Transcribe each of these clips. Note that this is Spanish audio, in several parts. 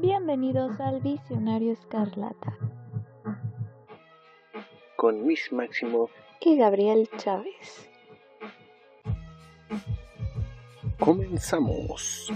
Bienvenidos al Visionario Escarlata. Con Miss Máximo y Gabriel Chávez. Comenzamos.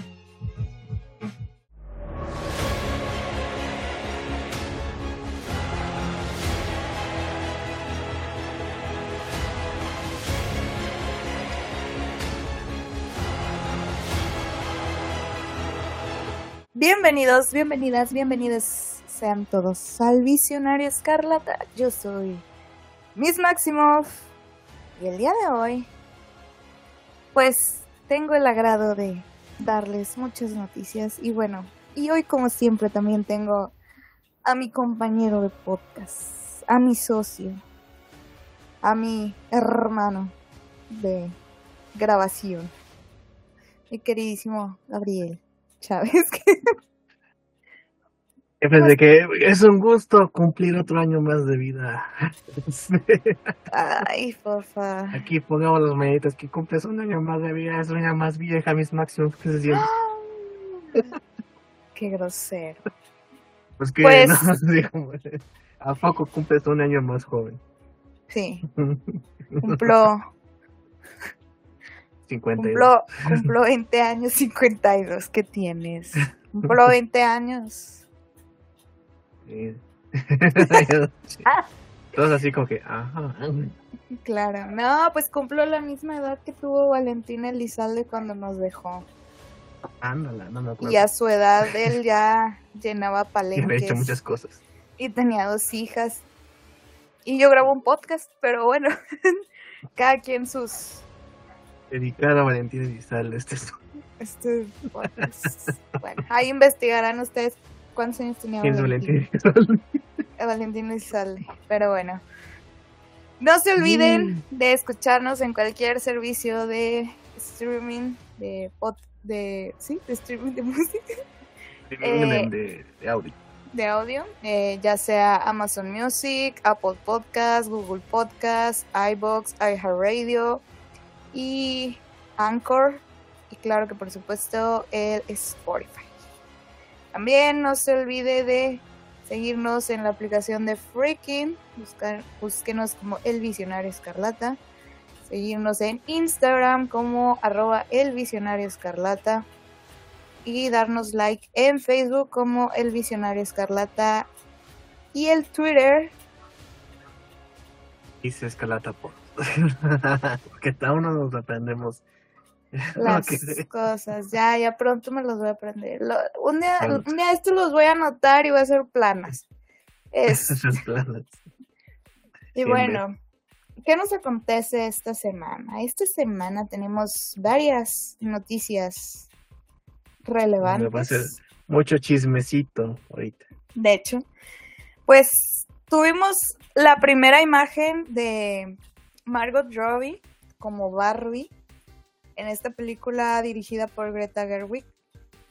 Bienvenidos, bienvenidas, bienvenidos sean todos al Visionario Escarlata. Yo soy Miss Maximoff y el día de hoy, pues tengo el agrado de darles muchas noticias y bueno, y hoy como siempre también tengo a mi compañero de podcast, a mi socio, a mi hermano de grabación, mi queridísimo Gabriel. Chávez. Pensé que es un gusto cumplir otro año más de vida. Ay, fofa. Aquí pongamos los meditas que cumples un año más de vida, es un año más vieja, mis máximos que se siente. Qué grosero. Pues que pues... no, ¿a poco cumples un año más joven? Sí. Cumplo 52. Cumplo, 20 años, 52. ¿Qué tienes? Cumplo 20 años. Sí. Todos así como que, ajá. Claro, no, pues cumplo la misma edad que tuvo Valentín Elizalde cuando nos dejó. Ándala, no me acuerdo. Y a su edad él ya llenaba palenques. Hecho muchas cosas. Y tenía dos hijas. Y yo grabo un podcast, pero bueno, cada quien sus dedicada a Valentín Elizalde. Este es... Este, bueno, bueno, ahí investigarán ustedes cuántos años tenía Valentín. Valentín Elizalde, pero bueno. No se olviden de escucharnos en cualquier servicio de streaming, de pod, de, sí, de streaming de música. Eh, de, de, audio. De audio, eh, ya sea Amazon Music, Apple Podcast, Google Podcast, iBox, iHeartRadio, y Anchor y claro que por supuesto el Spotify. También no se olvide de seguirnos en la aplicación de Freaking, buscar, búsquenos como El Visionario Escarlata, seguirnos en Instagram como arroba El Visionario Escarlata y darnos like en Facebook como El Visionario Escarlata y el Twitter. Dice Escarlata por Porque aún no nos aprendemos las cosas. Ya, ya pronto me los voy a aprender. un, día, un día esto los voy a anotar y voy a hacer planas. Es... y bueno, ¿qué nos acontece esta semana? Esta semana tenemos varias noticias relevantes. Va a ser mucho chismecito ahorita. De hecho, pues tuvimos la primera imagen de Margot Robbie como Barbie en esta película dirigida por Greta Gerwig,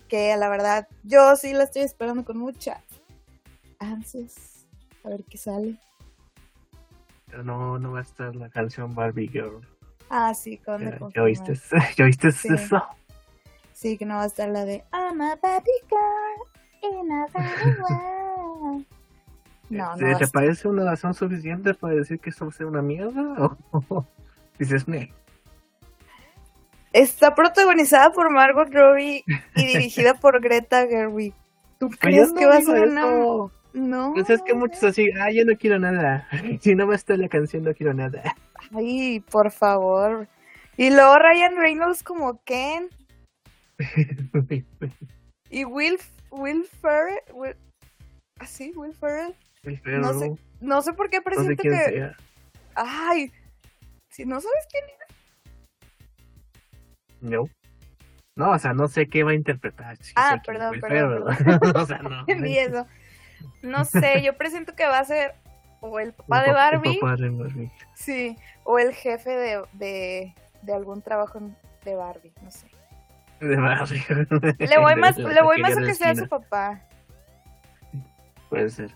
que la verdad yo sí la estoy esperando con mucha ansias a ver qué sale. Pero no, no va a estar la canción Barbie Girl. Ah, sí, con ¿Ya, oíste, ¿Ya oíste eso? Sí, que no va a estar la de I'm a Barbie Girl in a Barbie World. No, no ¿Te parece una razón suficiente para decir que esto va a ser una mierda? ¿O dices, me? Está protagonizada por Margot Robbie y dirigida por Greta Gerwig. ¿Tú crees que va a ser una.? No. Pues es que muchos así, ah, yo no quiero nada. Si no a estar la canción, no quiero nada. Ay, por favor. Y luego Ryan Reynolds como Ken. y Will, Will Ferrell. Will, ¿Ah, sí? Will Ferrell no sé, no sé por qué presiento que. Ay, si no sabes quién es. No. No, o sea, no sé qué va a interpretar. ah, perdón, perdón. o sea, no. eso. No sé, yo presiento que va a ser o el papá, de Barbie. papá de Barbie. Sí, o el jefe de, de, de algún trabajo de Barbie, no sé. De Barbie. Le voy más, le voy más a que sea su papá. Puede ser.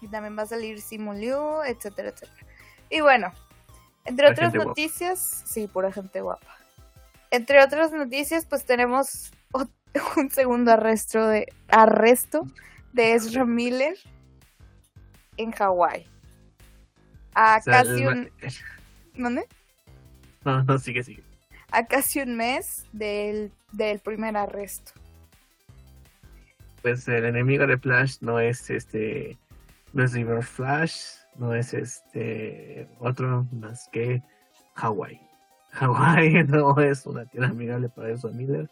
Y también va a salir Simu Liu, etcétera, etcétera. Y bueno, entre otras noticias, sí, pura gente guapa. Entre otras noticias, pues tenemos un segundo arresto de, arresto de Ezra Miller en Hawái. A casi un... ¿Dónde? No, no, sigue, sigue. A casi un mes del, del primer arresto. Pues el enemigo de Flash no es este... No es River Flash, no es este... Otro más que Hawái. Hawái no es una tierra amigable para Ezra Miller.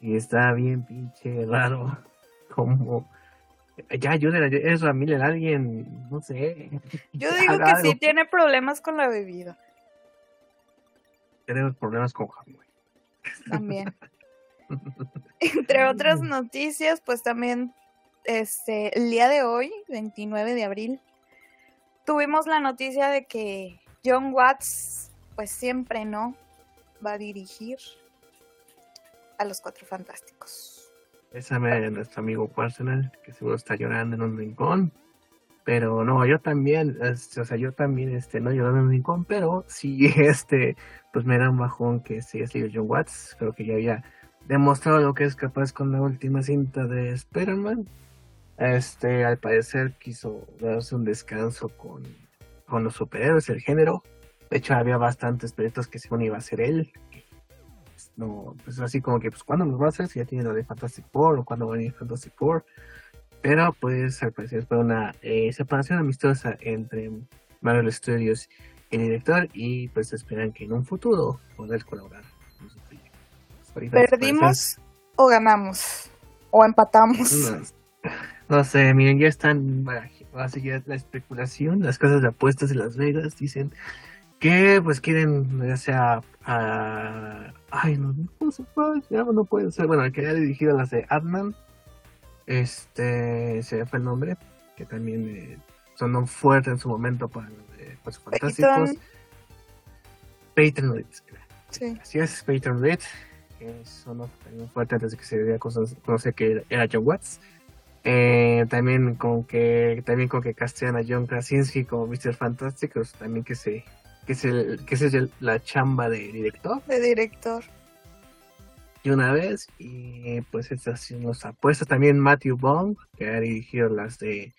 Y está bien pinche raro. Como ya ayuden a Ezra Miller, alguien, no sé. Yo digo que sí tiene problemas con la bebida. Tiene problemas con Hawái. También. Entre otras noticias, pues también este el día de hoy, 29 de abril, tuvimos la noticia de que John Watts, pues siempre no, va a dirigir a los Cuatro Fantásticos. Bésame a nuestro amigo personal, que seguro está llorando en un rincón. Pero no, yo también, este, o sea, yo también, este, no llorando en un rincón, pero sí, este, pues me da un bajón que sí es John Watts. Creo que ya había demostrado lo que es capaz con la última cinta de Spider-Man. Este, al parecer quiso darse un descanso con, con los superhéroes, el género. De hecho, había bastantes proyectos que según iba a ser él, no, pues así como que, pues, ¿cuándo nos va a hacer? Si ya tiene lo de Fantastic Four o cuándo va a venir Fantastic Four. Pero, pues, al parecer fue una eh, separación amistosa entre Marvel Studios y el director y, pues, esperan que en un futuro poder colaborar ¿Perdimos o ganamos? ¿O empatamos? No, sé, miren, ya están, así ya la especulación, las casas de apuestas de Las Vegas dicen que pues quieren ya sea a ay no no, ya no puede ser bueno el que haya dirigido las de Adman este se fue el nombre que también eh, sonó fuerte en su momento para los de pues, fantásticos Peyton Reed sí. así es Peyton Reed que sonó también fuerte antes de que se diera a conocer que era John Watts eh, también con que también con que castean a John Krasinski como Mr. Fantastic pues, también que se que es, el, que es la chamba de director. De director. Y una vez, y pues estas nos apuesta también Matthew Bond, que ha dirigido las de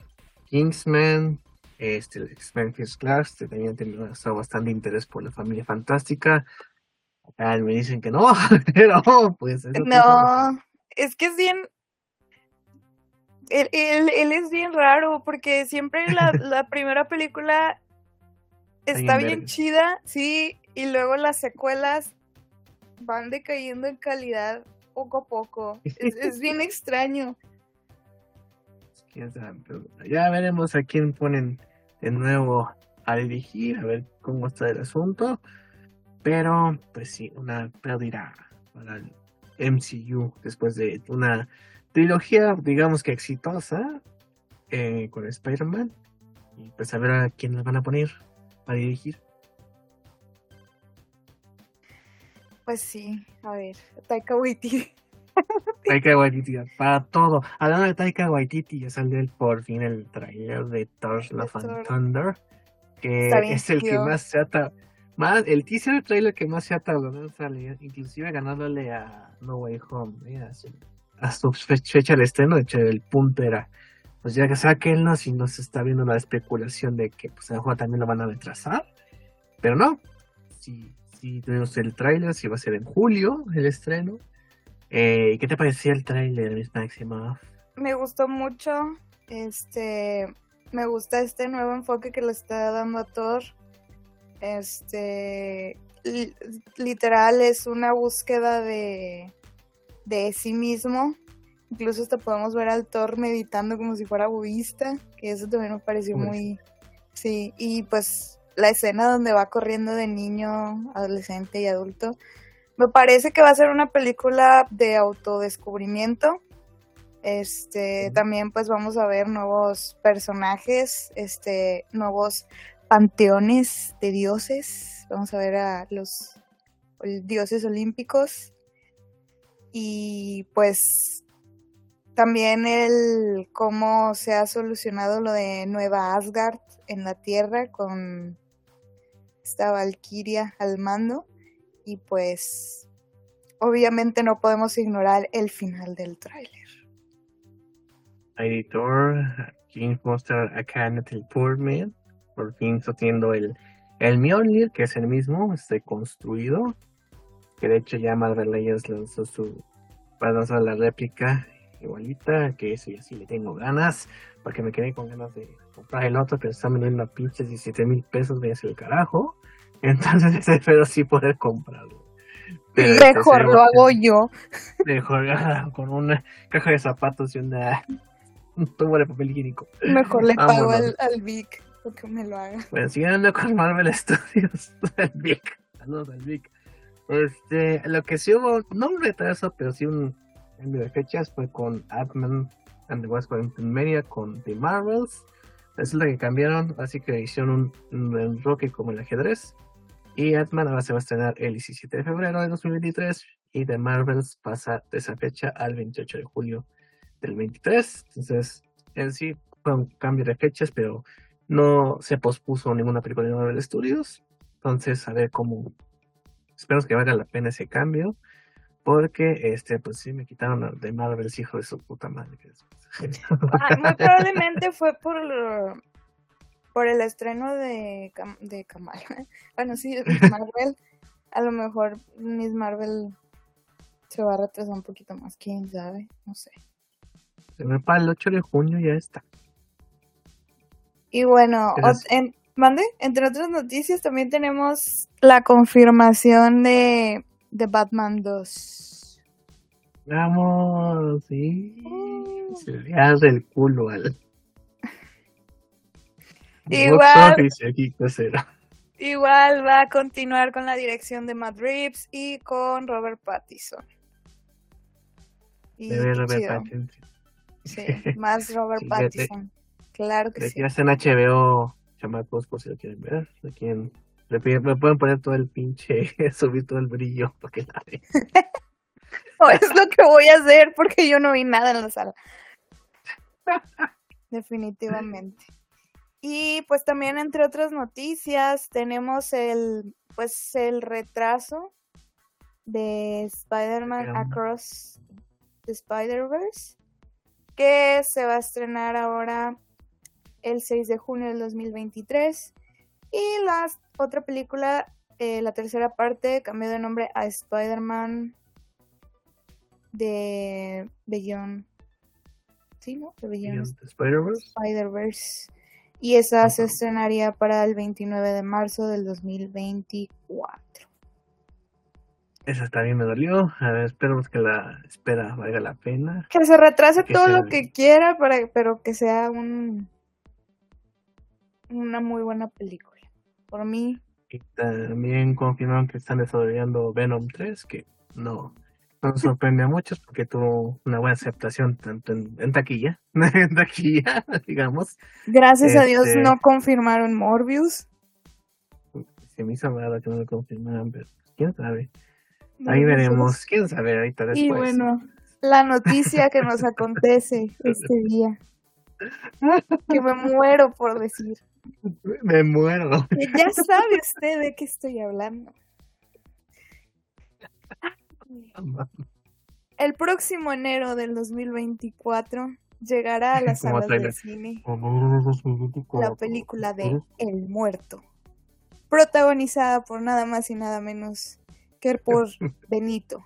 Kingsman, este, X-Men Class, que también tiene bastante interés por la familia fantástica. Acá me dicen que no, pero pues... no, es que es bien... Él, él, es bien raro porque siempre la, la primera película Está bien, chida, sí, y luego las secuelas van decayendo en calidad poco a poco. es, bien extraño. Ya veremos a quién ponen de nuevo a dirigir, a ver cómo está el asunto. Pero, pues sí, una pérdida para el MCU después de una trilogía, digamos que exitosa, eh, con Spider-Man. Y pues a ver a quién le van a poner para dirigir? Pues sí, a ver, Taika Waititi. Taika Waititi, para todo. Hablando de Taika Waititi, ya salió el, por fin el trailer de Thor Love and Thunder, que es el que más se ata, más, el teaser trailer que más se ha tardado en salir, inclusive ganándole a No Way Home, ¿eh? a, su, fecha de estreno, de hecho el punto era pues ya que sáquenlo si no se está viendo la especulación de que pues el juego también lo van a retrasar. Pero no, si, si tenemos el tráiler, si va a ser en julio el estreno. Eh, ¿Qué te pareció el tráiler, Miss Máxima? Me gustó mucho, este, me gusta este nuevo enfoque que le está dando a Thor. Este, literal es una búsqueda de, de sí mismo Incluso hasta podemos ver al Thor meditando como si fuera budista, que eso también me pareció muy... Sí, y pues la escena donde va corriendo de niño, adolescente y adulto, me parece que va a ser una película de autodescubrimiento. Este, también pues vamos a ver nuevos personajes, este, nuevos panteones de dioses. Vamos a ver a los dioses olímpicos. Y pues también el cómo se ha solucionado lo de Nueva Asgard en la Tierra con esta Valkyria al mando. Y pues obviamente no podemos ignorar el final del tráiler. Editor, King Monster acá Natalie Portman, por fin sostiendo el, el Mjolnir, que es el mismo, este construido, que de hecho ya Marvel Legends lanzó su, para lanzar la réplica igualita, que eso ya sí le tengo ganas, porque me quedé con ganas de comprar el otro, pero está vendiendo a pinches 17 mil pesos, hacer el carajo. Entonces espero sí poder comprarlo. mejor lo hago yo. Mejor con una caja de zapatos y una un tubo de papel higiénico. Mejor le pago al, al Vic porque me lo haga. Bueno, siguiendo con Marvel Studios, al Vic. Saludos al Vic. Este, lo que sí hubo, no un retraso, pero sí un cambio de fechas fue con Adman and the West Media con The Marvels. es la que cambiaron, así que hicieron un enroque como el ajedrez. Y Ant-Man ahora se va a estrenar el 17 de febrero de 2023 y The Marvels pasa de esa fecha al 28 de julio del 23. Entonces, en sí fue un cambio de fechas, pero no se pospuso ninguna película de Marvel Studios. Entonces, a ver cómo. Esperamos que valga la pena ese cambio. Porque, este, pues sí, me quitaron de Marvel, hijo de su puta madre. Ah, muy probablemente fue por por el estreno de, de Kamal. Bueno, sí, de Marvel. a lo mejor Miss Marvel se va a retrasar un poquito más, quién sabe, no sé. Se ve para el 8 de junio ya está. Y bueno, en, mande, entre otras noticias también tenemos la confirmación de, de Batman 2. Vamos, sí. Uh. Se le hace el culo al, Igual, igual va a continuar con la dirección de Matt Reeves y con Robert Pattinson. Y Robert Pattinson. Sí, más Robert Pattinson. claro que sí. En HBO, chamacos, por si lo quieren ver. Aquí me pueden poner todo el pinche, subir todo el brillo para que la vean. no, es lo que voy a hacer porque yo no vi nada en la sala. Definitivamente. Y pues también entre otras noticias tenemos el pues el retraso de Spider-Man Across the Spider-Verse que se va a estrenar ahora el 6 de junio del 2023 y la otra película eh, la tercera parte cambió de nombre a Spider-Man de Beyond ¿sí no? De Beyond, Spider-Verse Spider-Verse y esa se estrenaría para el 29 de marzo del 2024. Esa también me dolió. A ver, esperemos que la espera valga la pena. Que se retrase todo lo que quiera, para, pero que sea un una muy buena película. Por mí. Y también confirmaron que están desarrollando Venom 3, que no, nos sorprende a muchos porque tuvo una buena aceptación tanto en, taquilla, en taquilla, digamos. Gracias a Dios este no confirmaron Morbius. Se me hizo raro que no lo confirmaran, pero quién sabe. Ahí veremos, quién sabe ahorita después. Y bueno, la noticia que nos acontece este día. Que me muero por decir. Me muero. ya sabe usted de qué estoy hablando. El próximo enero del 2024 llegará a las salas de cine la película de El Muerto, protagonizada por nada más y nada menos que por Benito,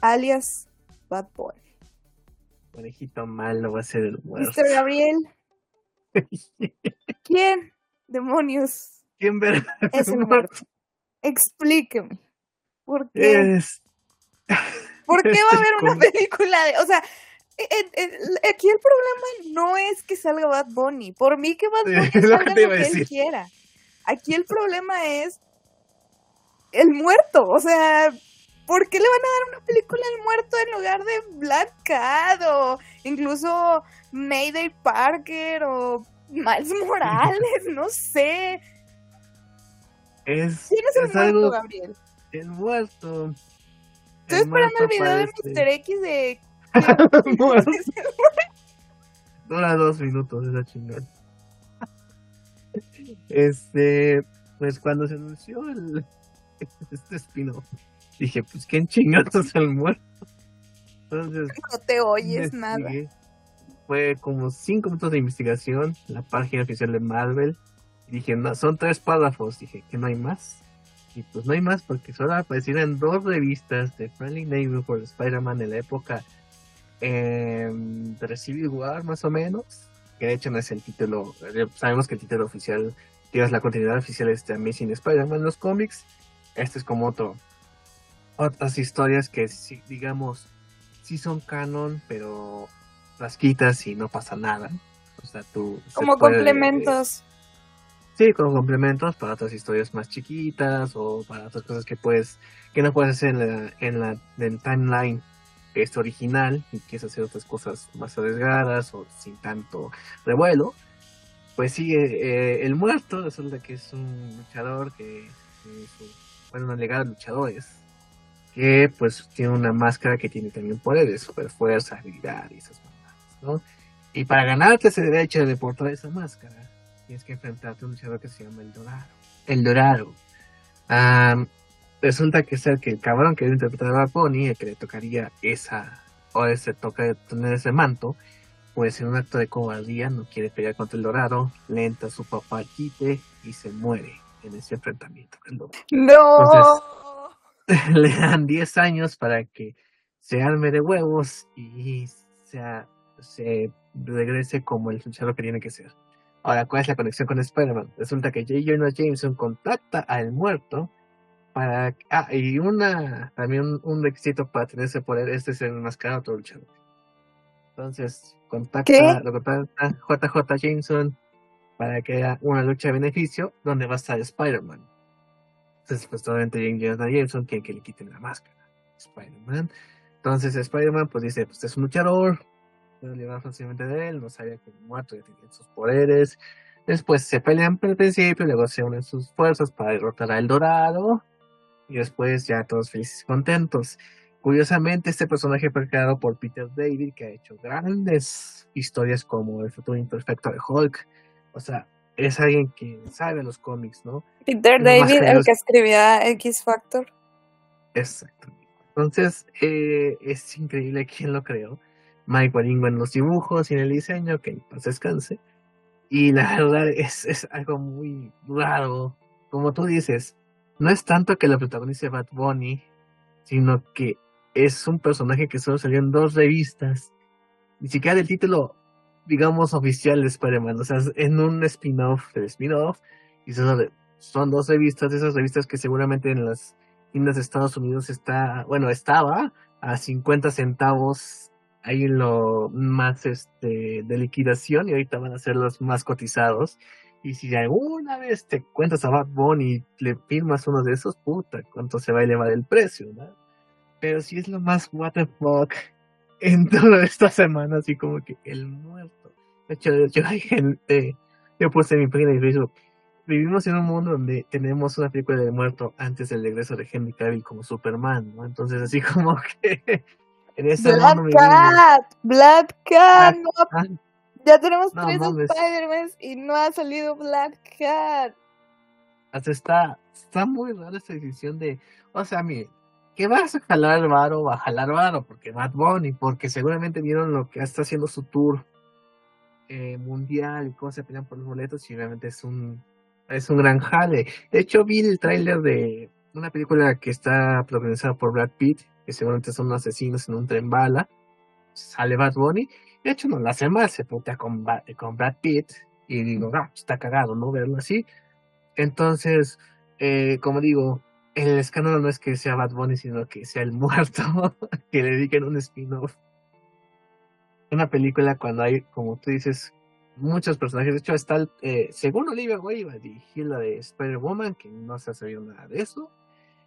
alias Bad Boy. Conejito malo va a ser el muerto. Mr. Gabriel. ¿Quién, demonios? ¿Quién verá? Es el muerto. Explíqueme. ¿Por qué? ¿Por qué va a haber una película de.? O sea, aquí el problema no es que salga Bad Bunny. Por mí que Bad Bunny salga lo que, él quiera. Aquí el problema es el muerto. O sea, ¿por qué le van a dar una película al muerto en lugar de Black Cat o incluso Mayday Parker o Miles Morales? No sé. Es, ¿Quién es el muerto, Gabriel? El muerto. Estoy esperando el video de Mr. X de. Dura dos minutos esa chingada. Este, pues cuando se anunció el, este espino Dije, pues quién chingados es el muerto. Entonces, no te oyes nada. Fue como cinco minutos de investigación, la página oficial de Marvel. dije, no, son tres párrafos. Dije, que no hay más. Y pues no hay más porque solo aparecieron dos revistas de Friendly Neighborhood Spider-Man en la época eh, de Civil War, más o menos. Que de hecho no es el título, eh, sabemos que el título oficial, digamos, la continuidad oficial es de Amazing Spider-Man en los cómics. Este es como otro, otras historias que, digamos, sí son canon, pero las quitas y no pasa nada. O sea, tú... Como complementos. Sí, como complementos para otras historias más chiquitas o para otras cosas que puedes que no puedes hacer en la, en la en timeline es original y quieres hacer otras cosas más arriesgadas o sin tanto revuelo. Pues sí, eh, el muerto resulta que es un luchador que, bueno, una legada de luchadores que pues tiene una máscara que tiene también poderes, super fuerza, habilidad y esas cosas, ¿no? Y para ganarte ese derecho de portar esa máscara, tienes que enfrentarte a un luchador que se llama El Dorado. El Dorado. resulta que es el que el cabrón que interpretaba a Pony, el que le tocaría esa, o ese toca tener ese manto, pues en un acto de cobardía no quiere pelear contra el Dorado, le entra su papá al quite y se muere en ese enfrentamiento. ¡No! le dan 10 años para que se arme de huevos y sea, se regrese como el luchador que tiene que ser. Ahora, ¿cuál es la conexión con Spider-Man? Resulta que J. Jonah Jameson contacta al muerto para... Ah, y una también un, requisito para tener ese poder este es enmascarar a otro luchador. Entonces, contacta, lo contacta JJ Jameson para que haya una lucha de beneficio donde va a estar Spider-Man. Entonces, pues obviamente Jonah Jameson quiere que le quiten la máscara. Spider-Man. Entonces Spider-Man pues dice, pues es un luchador, puede librar fácilmente de él, no sabía que el muerto ya tenía sus poderes. Después se pelean por el principio, luego se unen sus fuerzas para derrotar a El Dorado. Y después ya todos felices y contentos. Curiosamente, este personaje fue creado por Peter David, que ha hecho grandes historias como El futuro imperfecto de Hulk. O sea, es alguien que sabe los cómics, ¿no? Peter David, el que escribía X Factor. Exacto. Entonces, eh, es increíble quién lo creó. Mike Waringo en los dibujos y en el diseño, que pues descanse. Y la verdad es, es algo muy raro. Como tú dices, no es tanto que la protagonice Bad Bunny, sino que es un personaje que solo salió en dos revistas. Ni siquiera del título, digamos, oficial de Spider-Man. O sea, en un spin-off del spin-off. Y son, dos revistas, esas revistas que seguramente en las tiendas de Estados Unidos está, bueno, estaba a 50 centavos ahí lo más este de liquidación y ahorita van a ser los más cotizados. Y si alguna vez te cuentas a Bad Bunny y le firmas uno de esos, puta, cuánto se va a elevar el precio, ¿no? Pero si es lo más what the fuck en toda esta semana, así como que el muerto. De hecho, yo hay gente, yo puse en mi página de Facebook, vivimos en un mundo donde tenemos una película de muerto antes del regreso de Henry Cavill como Superman, ¿no? Entonces así como que Black Cat, Black Cat, ya tenemos tres Spider-Man y no ha salido Black Cat. está, está muy rara esta decisión de, o sea, mire, ¿qué vas a jalar varo? Va a jalar varo, porque Bad Bunny, porque seguramente vieron lo que está haciendo su tour eh, mundial y cómo se pelean por los boletos y realmente es un, es un gran jale. De hecho, vi el tráiler de una película que está protagonizada por Brad Pitt que seguramente son asesinos en un tren bala. Sale Bad Bunny. De hecho, no la hace mal, se putea con, con Brad Pitt. Y digo, ah, está cagado, ¿no? Verlo así. Entonces, eh, como digo, el escándalo no es que sea Bad Bunny, sino que sea el muerto, que le dediquen un spin-off. Una película cuando hay, como tú dices, muchos personajes. De hecho, está, el, eh, según Olivia Wilde, dirigir la de Spider-Woman, que no se ha sabido nada de eso.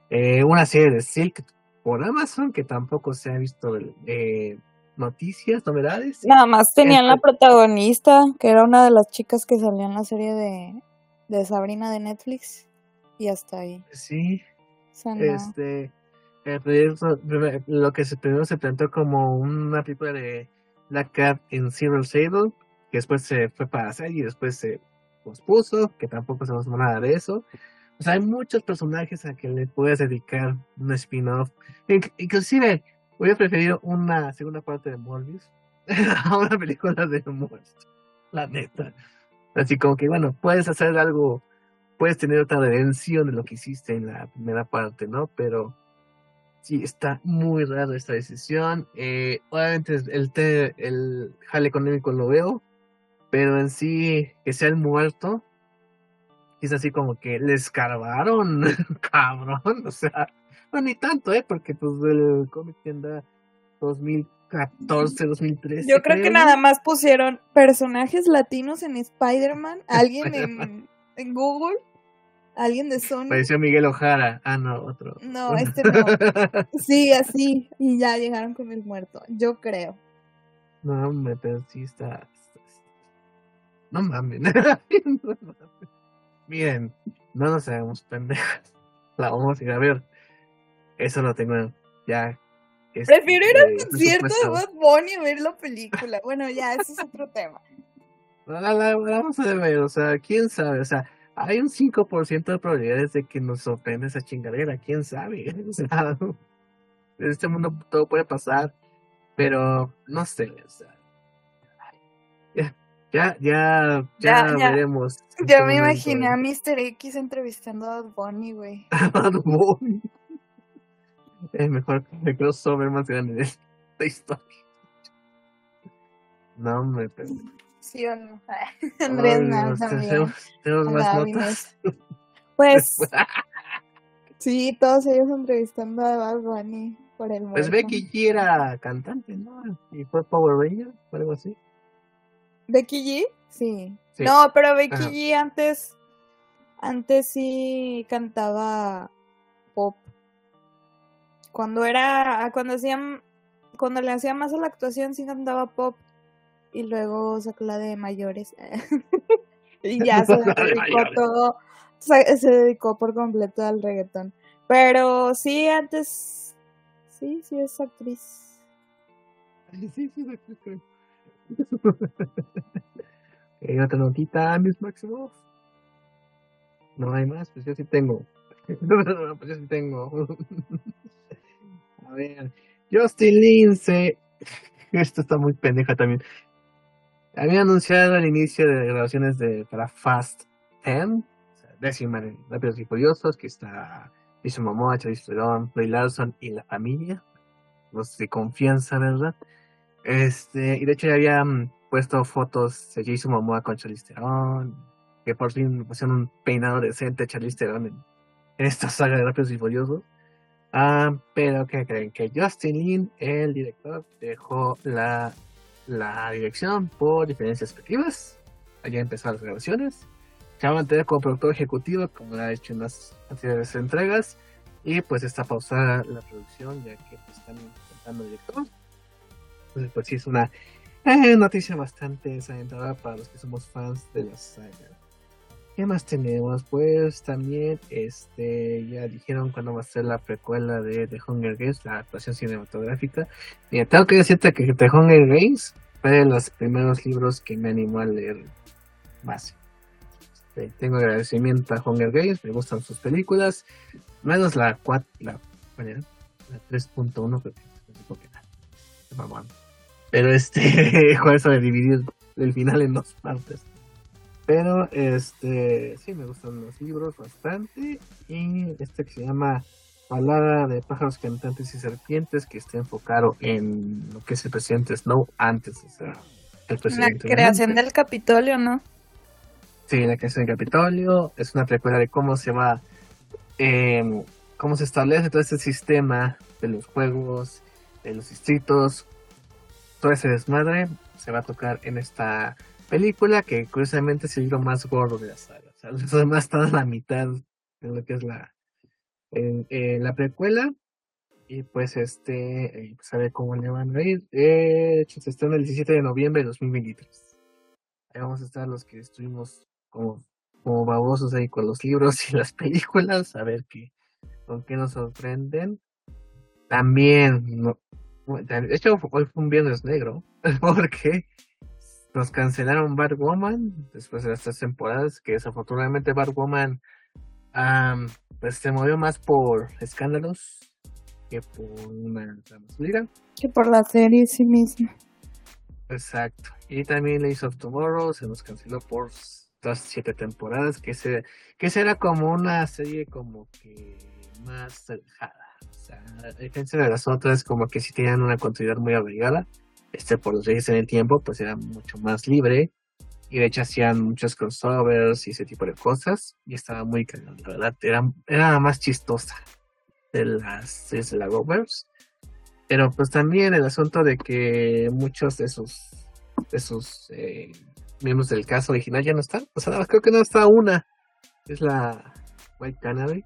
Eh, una serie de Silk, por Amazon, que tampoco se ha visto eh, noticias, novedades. Nada más tenían la este protagonista, que era una de las chicas que salió en la serie de, de Sabrina de Netflix, y hasta ahí. Sí. Este, lo que se, primero se planteó como una película de Black Cat en Zero Sable, que después se fue para hacer y después se pospuso, que tampoco se nos nada de eso. O sea, hay muchos personajes a que le puedes dedicar un spin-off. Inclusive, hubiera preferido una segunda parte de Morbius a una película de Morbius. La neta. Así como que, bueno, puedes hacer algo, puedes tener otra redención de lo que hiciste en la primera parte, ¿no? Pero sí, está muy raro esta decisión. Eh, obviamente el, el jale económico lo veo, pero en sí, que sea el muerto, es así como que le escarbaron, cabrón, o sea, no ni tanto, ¿eh? Porque pues el cómic tienda 2014, 2013. Yo creo, que nada más pusieron personajes latinos en Spider-Man, alguien en, en Google alguien de Sony. Pareció Miguel Ojara. Ah, no, otro. No, este no. Sí, así. Y ya llegaron con el muerto. Yo creo. No, hombre, pero sí está. No mames. Miren, no nos hagamos pendejas. La vamos a ir a ver. Eso lo tengo ya. Prefiero ir al concierto de Bad Bunny a ver la película. Bueno, ya, ese es otro tema. La, la, vamos a ver, o sea, quién sabe, o sea, hay un 5% de probabilidades de que nos sorprenda esa chingadera, quién sabe. en este mundo todo puede pasar, pero no sé, ya, ya, ya, veremos. Ya me imaginé a Mr. X entrevistando a Bunny, güey. Bad Bunny. Es mejor el crossover más grande de esta historia. No, hombre, pero... ¿Sí o no? Andrés nada también. Tenemos, más notas. Pues, sí, todos ellos entrevistando a Bad Bunny por el Pues Becky G era cantante, ¿no? Y fue Power Ranger o algo así. ¿Becky G? Sí. No, pero Becky G antes, antes sí cantaba pop. Cuando era, cuando hacían, cuando le hacía más a la actuación sí cantaba pop y luego sacó la de mayores. y ya se dedicó todo, se dedicó por completo al reggaetón. Pero sí, antes, sí, sí es actriz. Sí, sí, sí, ¿Hay otra notita, Miss Maximoff? No hay más, pues yo sí tengo. pues yo sí tengo. A ver, Justin Lindsay. Esto está muy pendeja también. Había anunciado el inicio de grabaciones de, para Fast 10, décima de Rápidos y Furiosos, que está Jason Momoa, Charlize Theron, Play Larson y la familia. Los de confianza, ¿verdad? Este, y de hecho ya habían puesto fotos de Jason Momoa con Charlize Theron, que por fin pusieron un peinado decente a Charlize Theron en, esta saga de Rápidos y Furiosos. Ah, pero ¿qué creen? Que Justin Lin, el director, dejó la la dirección por diferencias creativas. Allá empezaron las grabaciones. Se va a mantener como productor ejecutivo, como lo ha hecho en las anteriores entregas. Y pues está pausada la producción, ya que pues, están intentando director. Entonces, pues sí, es una eh, noticia bastante desalentada para los que somos fans de la saga. ¿Qué más tenemos? Pues también este ya dijeron cuándo va a ser la precuela de The Hunger Games, la adaptación cinematográfica. Y tengo que decirte que The Hunger Games fue de los primeros libros que me animó a leer más. Este, tengo agradecimiento a Hunger Games, me gustan sus películas, menos la 4, la, la 3.1, pero este, eso de dividir el final en dos partes. Pero este sí me gustan los libros bastante. Y este que se llama Palabra de pájaros cantantes y serpientes, que está enfocado en lo que es el presidente Snow antes de ser el presidente. La creación del Capitolio, ¿no? Sí, la creación del Capitolio. Es una precuela de cómo se va, eh, cómo se establece todo este sistema de los juegos, de los distritos, todo ese desmadre se va a tocar en esta película que curiosamente es el más gordo de la saga. O sea, los demás están a la mitad de lo que es la, la precuela. Y pues este, eh, pues a ver cómo le van a ir. De hecho, se estrena el 17 de noviembre de 2023. Ahí vamos a estar los que estuvimos como, como babosos ahí con los libros y las películas, a ver qué, con qué nos sorprenden. También, no, de hecho, hoy fue un viernes negro, porque nos cancelaron Batwoman después de estas temporadas, que desafortunadamente Batwoman pues se movió más por escándalos que por una trama Que por la serie sí misma. Exacto. Y también Lace of Tomorrow se nos canceló por las siete temporadas, que se que será como una serie como que más alejada. O sea, a diferencia de las otras, como que si tenían una continuidad muy arraigada, este por los reyes en el tiempo, pues era mucho más libre. Y de hecho hacían muchos crossovers y ese tipo de cosas. Y estaba muy cagado, la verdad. Era, era más chistosa de las de la Govers. Pero pues también el asunto de que muchos de sus, de sus eh, miembros del caso original ya no están. O sea, creo que no está una. Es la White Canary.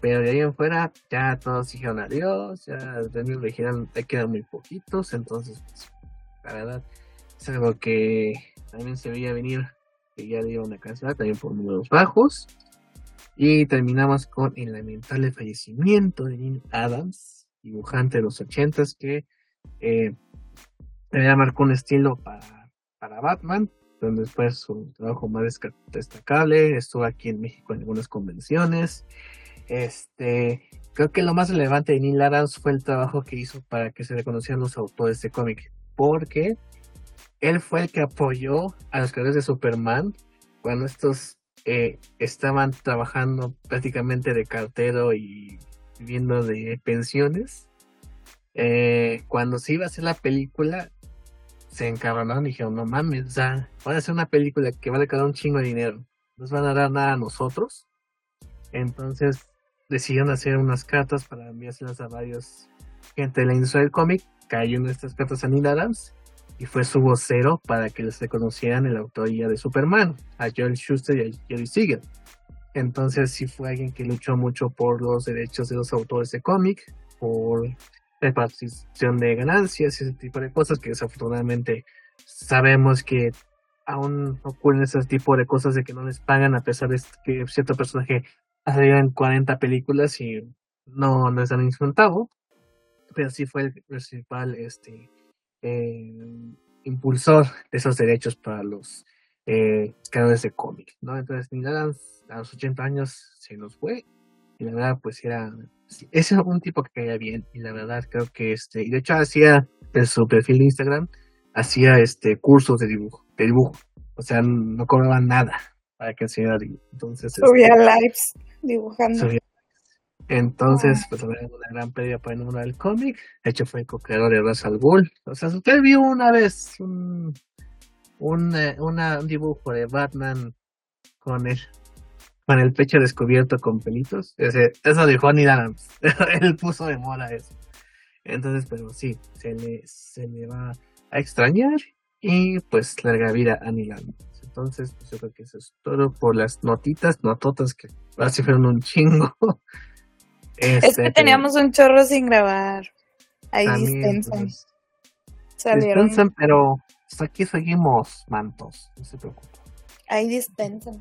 Pero de ahí en fuera ya todos dijeron adiós. Ya del original te quedan muy poquitos. Entonces, pues, la verdad, es algo que también se veía venir. Que ya le iban a cancelar también por números bajos. Y terminamos con el lamentable fallecimiento de Neil Adams, dibujante de los ochentas que eh, marcó un estilo para, para Batman, donde después su trabajo más destacable, estuvo aquí en México en algunas convenciones. Este, creo que lo más relevante de Neil Adams fue el trabajo que hizo para que se reconocieran los autores de cómic, porque él fue el que apoyó a los creadores de Superman cuando estos eh, estaban trabajando prácticamente de cartero y viviendo de pensiones. Eh, cuando se iba a hacer la película, se encabronaron y dijeron, no mames, o sea, van a hacer una película que vale cada un chingo de dinero. No nos van a dar nada a nosotros. Entonces decidieron hacer unas cartas para enviárselas a varios gente de la industria del cómic. Cayó en estas cartas a Neil Adams y fue su vocero para que les reconocieran el autoría de Superman, a Joel Schuster y a Jerry Siegel. Entonces sí fue alguien que luchó mucho por los derechos de los autores de cómic, por repartición de ganancias y ese tipo de cosas que desafortunadamente sabemos que aún ocurren ese tipo de cosas de que no les pagan a pesar de que cierto personaje ha salido en 40 películas y no les dan un pero sí fue el principal este eh, impulsor de esos derechos para los eh, creadores de cómic, ¿no? Entonces, a los 80 años se nos fue y la verdad, pues era, es un tipo que caía bien y la verdad creo que este, y de hecho hacía en su perfil de Instagram, hacía este cursos de dibujo, de dibujo, o sea, no cobraba nada para que enseñara dibujo. Entonces, subía este, lives dibujando. Entonces, pues una gran pérdida para el mundo del cómic. De hecho, fue co-creador de Russell Bull. O sea, usted vio una vez un, un, eh, un dibujo de Batman con el, con el pecho descubierto con pelitos. Ese, eso dijo Neil Adams. Él puso de moda eso. Entonces, pero sí, se le, se le va a extrañar y pues larga vida a Adams. Entonces, pues yo creo que eso es todo por las notitas, nototas que así fueron un chingo. es que este, teníamos un chorro sin grabar. Ahí dispensan. Pues, dispensan, pero hasta aquí seguimos mantos, no se preocupen. Ahí dispensan.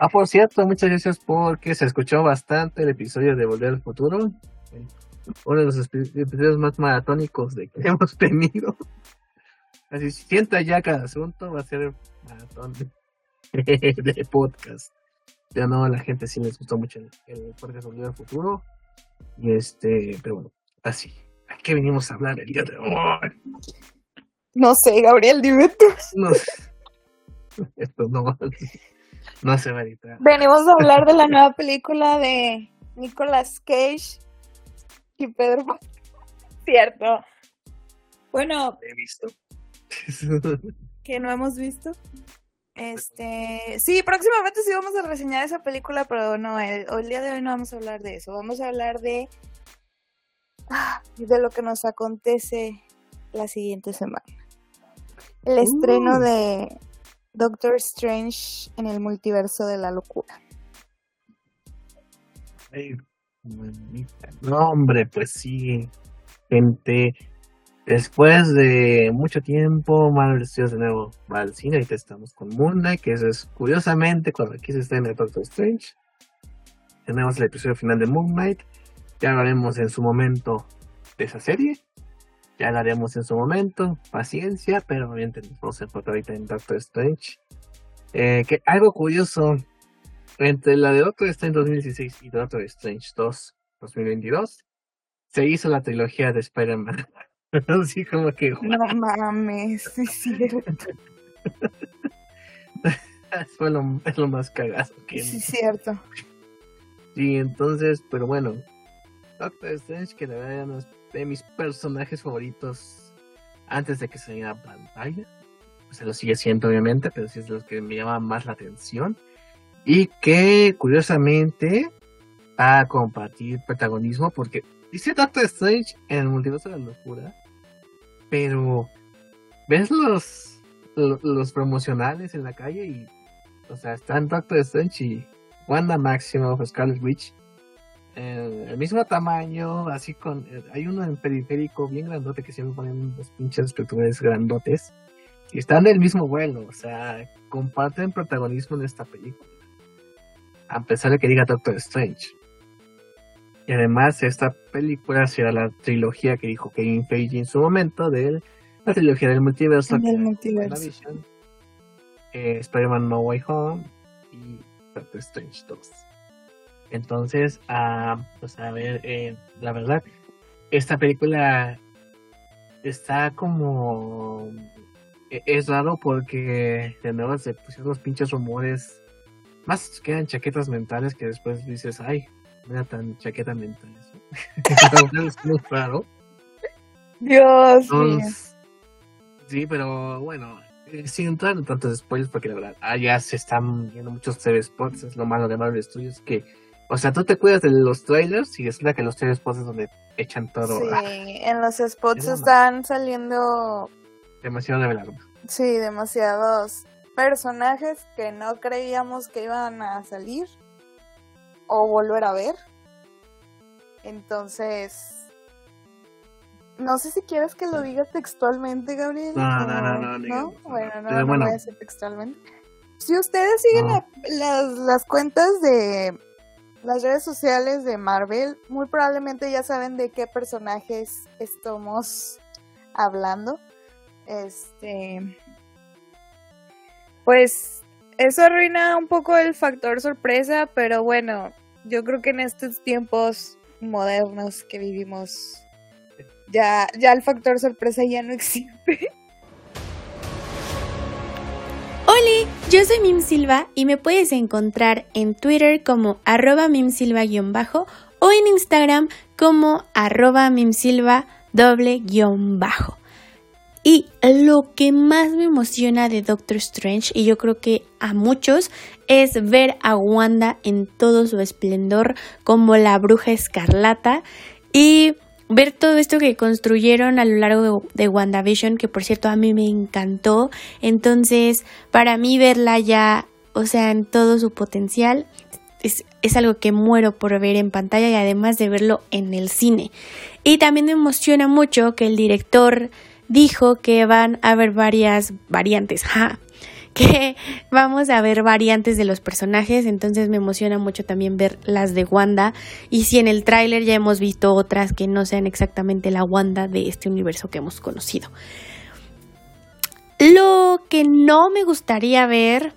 Ah, por cierto, muchas gracias porque se escuchó bastante el episodio de Volver al Futuro. Uno de los episodios más maratónicos de que hemos tenido. Así, si sienta ya cada asunto, va a ser maratón de podcast ya no, a la gente sí les gustó mucho el, el podcast al Futuro. Y este, pero bueno, así. ¿A qué venimos a hablar el día de hoy? No sé, Gabriel, dime tú. No sé. Esto no, no se va a editar. Venimos a hablar de la nueva película de Nicolas Cage y Pedro. Cierto. Bueno. He visto. Que no hemos visto. Este, sí, próximamente sí vamos a reseñar esa película, pero no, el, día de hoy no vamos a hablar de eso. Vamos a hablar de ah, de lo que nos acontece la siguiente semana. El estreno uh. de Doctor Strange en el multiverso de la locura. no, hombre, pues sí, gente Después de mucho tiempo, Marvel Studios de nuevo va al cine. Ahorita estamos con Moon Knight, que eso es curiosamente cuando aquí se está en el Doctor Strange. Tenemos el episodio final de Moon Knight. Ya hablaremos en su momento de esa serie. Ya hablaremos en su momento. Paciencia, pero obviamente nos vamos a enfocar ahorita en Doctor Strange. Eh, que algo curioso entre la de Doctor Strange 2016 y Doctor Strange 2 2022, se hizo la trilogía de Spider-Man. Así como que. No mames, sí es cierto. Fue lo, es lo más cagado que. Sí, es cierto. Y entonces, pero bueno, Doctor Strange, que la verdad era uno de mis personajes favoritos antes de que se a pantalla. Pues se lo sigue siendo, obviamente, pero sí es de los que me llama más la atención. Y que, curiosamente, va a compartir protagonismo porque dice Doctor Strange en el multiverso de la locura, pero ves los, los, promocionales en la calle y, o sea, están Doctor Strange y Wanda Maximoff, Scarlet Witch, el mismo tamaño, así con, eh, hay uno en periférico bien grandote que siempre ponen los pinches espectaculares grandotes y están del mismo vuelo, o sea, comparten protagonismo en esta película, a pesar de que diga Doctor Strange. Y además esta película será la trilogía que dijo Kevin Feige en su momento de la trilogía del multiverso. Del multiverso. Eh, Spider-Man No Way Home y Doctor Strange 2. Entonces, ah, pues a ver, eh, la verdad, esta película está como... E-, es raro porque de nuevo se pusieron los pinches rumores, más quedan chaquetas mentales que después dices, ay, mira tan chaqueta mental es muy raro. Dios Sí, pero bueno, eh, sin entrar en tantos spoilers, porque la verdad, allá se están viendo muchos TV spots, es lo malo de Marvel Studios, que, o sea, tú te cuidas de los trailers y resulta que los TV spots es donde echan todo. Sí, en los spots están saliendo... Demasiado revelado. Sí, demasiados personajes que no creíamos que iban a salir o volver a ver. Entonces, no sé si quieres que lo diga textualmente, Gabriel. No, no, no, no. Bueno, no, no voy a decir textualmente. Si ustedes siguen las, las cuentas de las redes sociales de Marvel, muy probablemente ya saben de qué personajes estamos hablando. Este. Pues eso arruina un poco el factor sorpresa, pero bueno, yo creo que en estos tiempos modernos que vivimos, ya, ya el factor sorpresa ya no existe. Hola, yo soy Mim Silva y me puedes encontrar en Twitter como arroba mimsilva-bajo o en Instagram como arroba mimsilva doble-bajo. Y lo que más me emociona de Doctor Strange, y yo creo que a muchos, es ver a Wanda en todo su esplendor como la bruja escarlata y ver todo esto que construyeron a lo largo de, WandaVision, que por cierto a mí me encantó. Entonces, para mí verla ya, o sea, en todo su potencial, es, es, algo que muero por ver en pantalla y además de verlo en el cine. Y también me emociona mucho que el director dijo que van a haber varias variantes, que vamos a ver variantes de los personajes, entonces me emociona mucho también ver las de Wanda y si en el tráiler ya hemos visto otras que no sean exactamente la Wanda de este universo que hemos conocido. Lo que no me gustaría ver,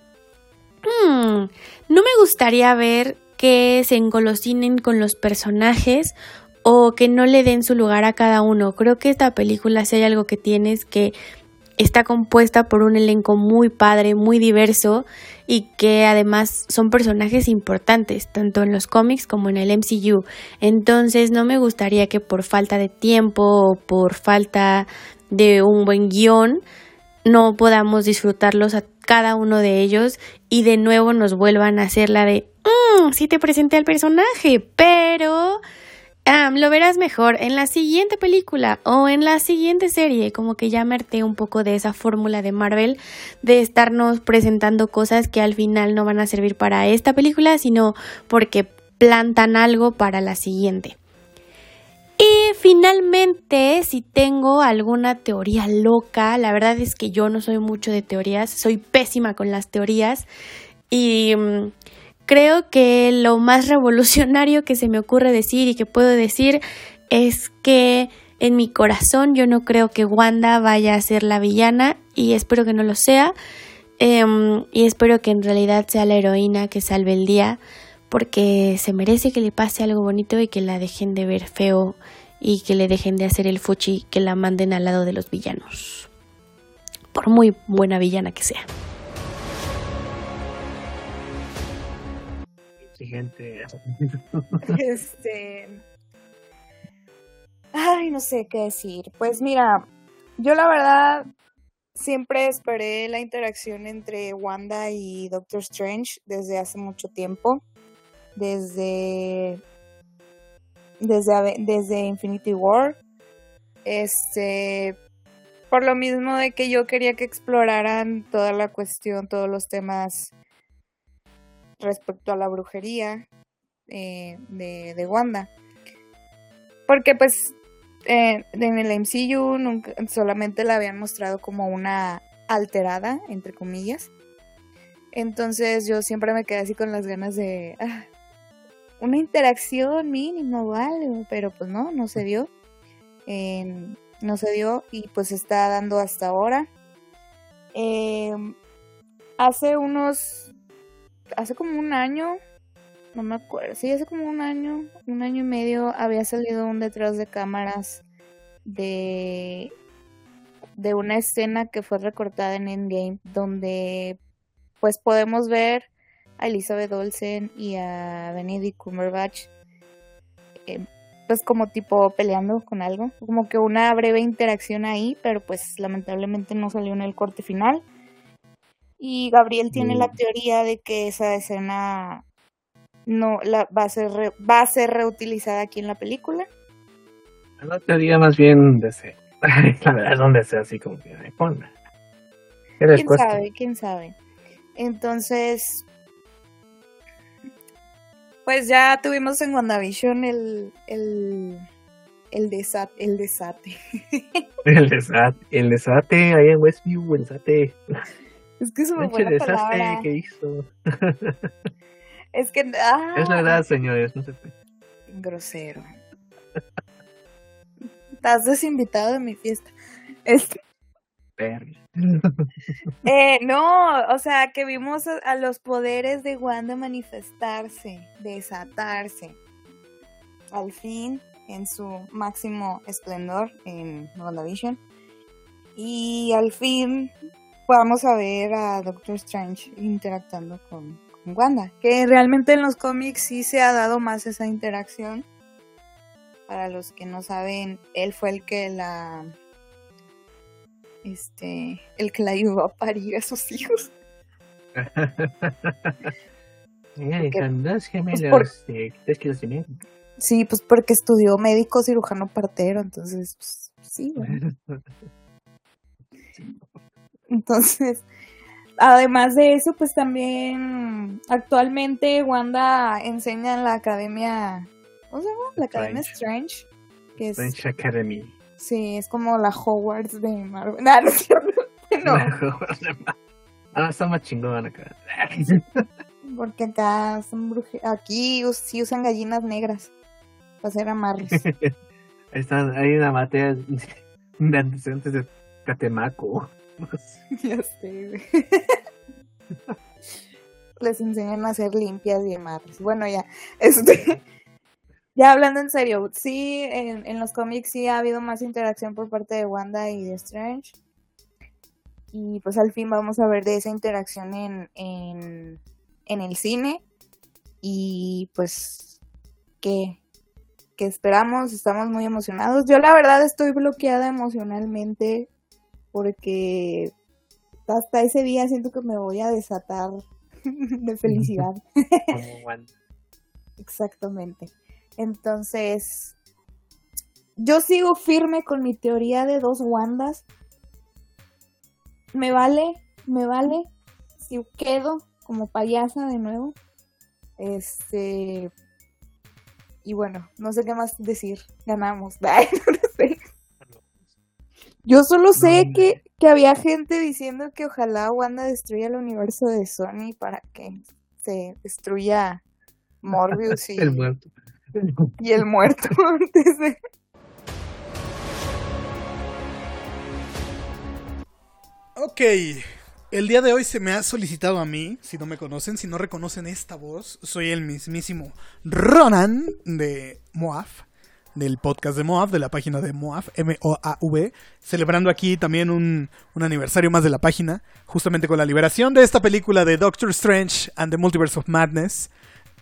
hmm, no me gustaría ver que se engolosinen con los personajes o que no le den su lugar a cada uno. Creo que esta película, si hay algo que tienes que está compuesta por un elenco muy padre, muy diverso y que además son personajes importantes, tanto en los cómics como en el MCU. Entonces no me gustaría que por falta de tiempo o por falta de un buen guion no podamos disfrutarlos a cada uno de ellos y de nuevo nos vuelvan a hacer la de, mmm, sí te presenté al personaje, pero lo verás mejor en la siguiente película o en la siguiente serie, como que ya me un poco de esa fórmula de Marvel de estarnos presentando cosas que al final no van a servir para esta película, sino porque plantan algo para la siguiente. Y finalmente, si tengo alguna teoría loca, la verdad es que yo no soy mucho de teorías, soy pésima con las teorías y mm, creo que lo más revolucionario que se me ocurre decir y que puedo decir es que en mi corazón yo no creo que Wanda vaya a ser la villana y espero que no lo sea. Em, y espero que en realidad sea la heroína que salve el día, porque se merece que le pase algo bonito y que la dejen de ver feo y que le dejen de hacer el fuchi, que la manden al lado de los villanos. Por muy buena villana que sea. Este. Ay, no sé qué decir. Pues mira, yo la verdad siempre esperé la interacción entre Wanda y Doctor Strange desde hace mucho tiempo. Desde. Desde, desde Infinity War. Este. Por lo mismo de que yo quería que exploraran toda la cuestión, todos los temas respecto a la brujería eh, de, de, Wanda. Porque pues eh, en el MCU nunca, solamente la habían mostrado como una alterada, entre comillas. Entonces yo siempre me quedé así con las ganas de ah, una interacción mínima o algo, pero pues no, no se dio. Eh, no se dio y pues está dando hasta ahora. hace unos hace como un año, no me acuerdo, sí, hace como un año, un año y medio había salido un detrás de cámaras de de una escena que fue recortada en Endgame donde pues podemos ver a Elizabeth Olsen y a Benedict Cumberbatch eh, pues como tipo peleando con algo, como que una breve interacción ahí, pero pues lamentablemente no salió en el corte final. Y Gabriel tiene la mm. teoría de que esa escena no la va a ser va a ser reutilizada aquí en la película. La teoría más bien de ese. la verdad es donde sea así como que ponla. ¿Quién sabe? ¿Quién sabe? Entonces, pues ya tuvimos en WandaVision el, el, el, desate, el desate. el desate, el desate, ahí en Westview, el desate. Es que es una buena palabra. que hizo. es que... Ah, es la verdad, señores, no se puede. Grosero. Estás desinvitado de mi fiesta. Este... eh, no, o sea, que vimos a, los poderes de Wanda manifestarse, desatarse. Al fin, en su máximo esplendor en WandaVision. Y al fin vamos a ver a Doctor Strange interactuando con, Wanda. Que realmente en los cómics sí se ha dado más esa interacción. Para los que no saben, él fue el que la. Este. El que la ayudó a parir a sus hijos. Sí, pues porque estudió médico cirujano partero, entonces, pues, sí, bueno. Entonces, además de eso, pues también actualmente Wanda enseña en la academia, ¿cómo se llama? La Academia Strange. Que es, Strange Academy. Sí, es como la Hogwarts de Marvel. No, no. No. Ah, está más chingón acá. Porque acá son bruje... Aquí sí usan gallinas negras para hacer amarres. Están, hay una materia de antecedentes de Catemaco. ya sé, Les enseñan a hacer limpias y demás. Bueno, ya, este, ya hablando en serio, sí, en, los cómics sí ha habido más interacción por parte de Wanda y de Strange. Y pues al fin vamos a ver de esa interacción en, en, en el cine. Y pues, ¿qué, ¿qué esperamos? Estamos muy emocionados. Yo la verdad estoy bloqueada emocionalmente porque hasta ese día siento que me voy a desatar de felicidad. Exactamente. Entonces, yo sigo firme con mi teoría de dos Wandas. Me vale, me vale si quedo como payasa de nuevo. Este. Y bueno, no sé qué más decir. Ganamos. Yo solo sé que, que había gente diciendo que ojalá Wanda destruya el universo de Sony para que se destruya Morbius y el muerto. Y el muerto antes de... Ok, El día de hoy se me ha solicitado a mí, si no me conocen, si no reconocen esta voz, soy el mismísimo Ronan de Moaf, del podcast de Moaf, de la página de Moaf, M-O-A-V, celebrando aquí también un, un aniversario más de la página, justamente con la liberación de esta película de Doctor Strange and the Multiverse of Madness.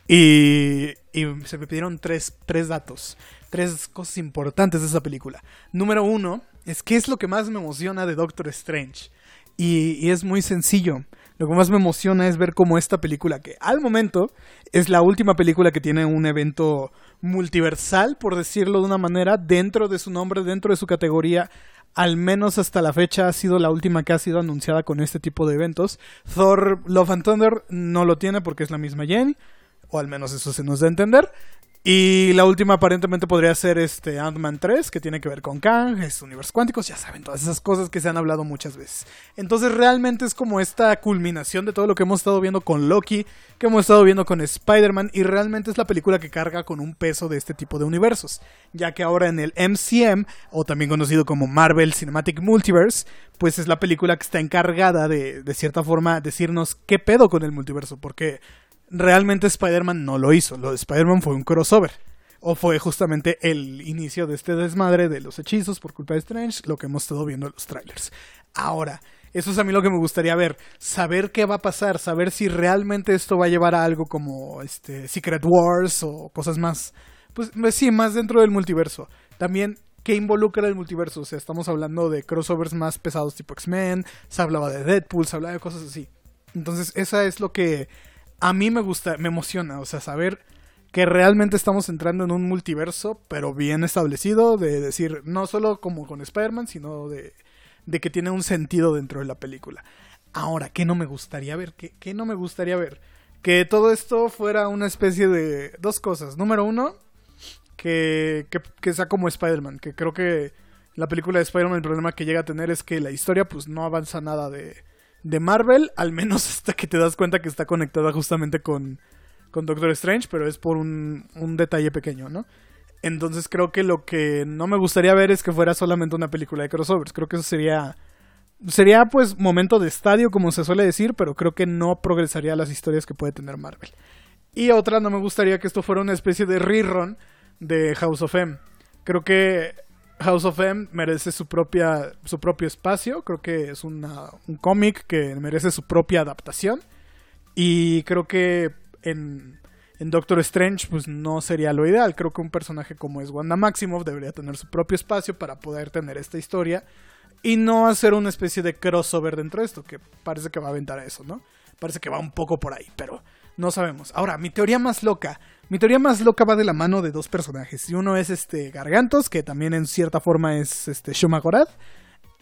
Y, y se me pidieron tres, tres datos, tres cosas importantes de esa película. Número uno, es qué es lo que más me emociona de Doctor Strange. Y, y, es muy sencillo. Lo que más me emociona es ver cómo esta película, que al momento es la última película que tiene un evento multiversal, por decirlo de una manera, dentro de su nombre, dentro de su categoría, al menos hasta la fecha ha sido la última que ha sido anunciada con este tipo de eventos. Thor Love and Thunder no lo tiene porque es la misma Jenny, o al menos eso se nos da a entender. Y la última aparentemente podría ser este Ant-Man 3, que tiene que ver con Kang, es universos cuánticos, ya saben, todas esas cosas que se han hablado muchas veces. Entonces realmente es como esta culminación de todo lo que hemos estado viendo con Loki, que hemos estado viendo con Spider-Man, y realmente es la película que carga con un peso de este tipo de universos, ya que ahora en el MCM, o también conocido como Marvel Cinematic Multiverse, pues es la película que está encargada de, de cierta forma, decirnos qué pedo con el multiverso, porque realmente Spider-Man no lo hizo. Lo de Spider-Man fue un crossover. O fue justamente el inicio de este desmadre de los hechizos por culpa de Strange, lo que hemos estado viendo en los trailers. Ahora, eso es a mí lo que me gustaría ver. Saber qué va a pasar, saber si realmente esto va a llevar a algo como este Secret Wars o cosas más. Pues, pues sí, más dentro del multiverso. También ¿qué involucra el multiverso? O sea, estamos hablando de crossovers más pesados tipo X-Men, se hablaba de Deadpool, se hablaba de cosas así. Entonces, esa es lo que a mí me gusta, me emociona, o sea, saber que realmente estamos entrando en un multiverso, pero bien establecido, de decir, no solo como con Spider-Man, sino de, de, que tiene un sentido dentro de la película. Ahora, ¿qué no me gustaría ver? ¿Qué, ¿Qué, no me gustaría ver? Que todo esto fuera una especie de dos cosas. Número uno, que, que, que sea como Spider-Man, que creo que la película de Spider-Man el problema que llega a tener es que la historia pues no avanza nada de de Marvel, al menos hasta que te das cuenta que está conectada justamente con, con Doctor Strange, pero es por un, un detalle pequeño, ¿no? Entonces creo que lo que no me gustaría ver es que fuera solamente una película de crossovers. Creo que eso sería. Sería pues momento de estadio, como se suele decir, pero creo que no progresaría las historias que puede tener Marvel. Y otra, no me gustaría que esto fuera una especie de rerun de House of M. Creo que House of M merece su propia su propio espacio, creo que es una, un cómic que merece su propia adaptación. Y creo que en, en, Doctor Strange pues no sería lo ideal, creo que un personaje como es Wanda Maximoff debería tener su propio espacio para poder tener esta historia y no hacer una especie de crossover dentro de esto, que parece que va a aventar a eso, ¿no? Parece que va un poco por ahí, pero no sabemos. Ahora, mi teoría más loca. Mi teoría más loca va de la mano de dos personajes. Y uno es este Gargantos, que también en cierta forma es este Shuma Gorath.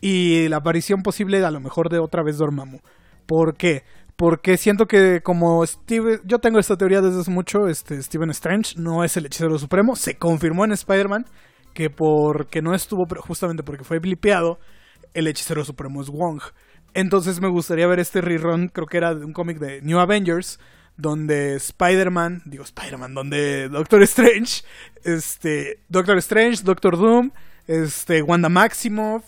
Y la aparición posible a lo mejor de otra vez Dormammu. ¿Por qué? Porque siento que como Steve, yo tengo esta teoría desde hace mucho, este Steven Strange no es el hechicero supremo, se confirmó en Spider-Man que porque no estuvo, pero justamente porque fue blipeado, el hechicero supremo es Wong. Entonces me gustaría ver este rerun, creo que era de un cómic de New Avengers, donde Spider-Man, digo Spider-Man, donde Doctor Strange, este, Doctor Strange, Doctor Doom, este, Wanda Maximoff,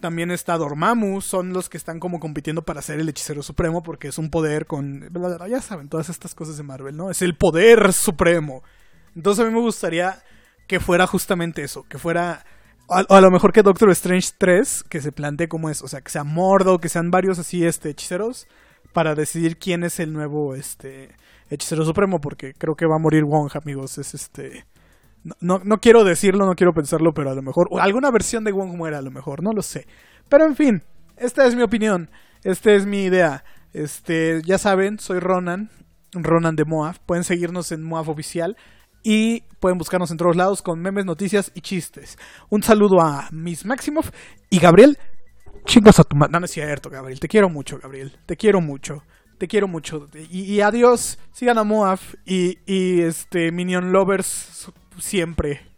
también está Dormammu, son los que están como compitiendo para ser el hechicero supremo porque es un poder con, ya saben, todas estas cosas de Marvel, ¿no? Es el poder supremo. Entonces a mí me gustaría que fuera justamente eso, que fuera o a, lo mejor que Doctor Strange 3, que se plantee como es, o sea, que sea Mordo, que sean varios así este hechiceros para decidir quién es el nuevo este hechicero supremo porque creo que va a morir Wong, amigos, es este no, no, quiero decirlo, no quiero pensarlo, pero a lo mejor alguna versión de Wong muera a lo mejor, no lo sé. Pero en fin, esta es mi opinión, esta es mi idea. Este, ya saben, soy Ronan, Ronan de Moaf. Pueden seguirnos en Moaf oficial y pueden buscarnos en todos lados con memes, noticias y chistes. Un saludo a Miss Maximoff y Gabriel. Chingas a tu madre. No, no es cierto, Gabriel. Te quiero mucho, Gabriel. Te quiero mucho. Te quiero mucho. Y, y adiós. Sigan a Moaf y, y este Minion Lovers siempre.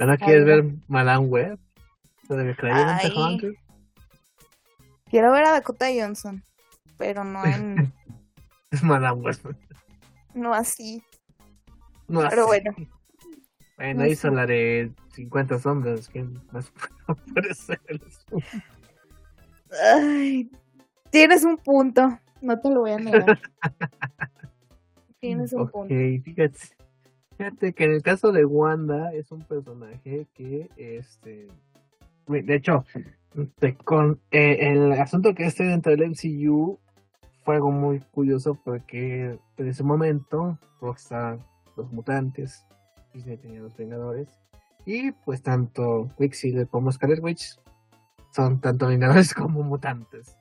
¿Ahora quieres ver Madame Web? Quiero ver a Dakota Johnson, pero no en... es Madame Web. No así. No pero así. bueno. Bueno, No hizo sé. la de 50 sombras. ¿Quién más puede ser? Ay, tienes un punto, no te lo voy a negar. tienes un Ok, punto. fíjate. Fíjate que en el caso de Wanda es un personaje que, este, de hecho, con eh, el asunto que esté dentro del MCU fue algo muy curioso porque en ese momento Rockstar, los mutantes, Disney tenía los Vengadores y pues tanto Quicksilver como Scarlet Witch son tanto Vengadores como mutantes.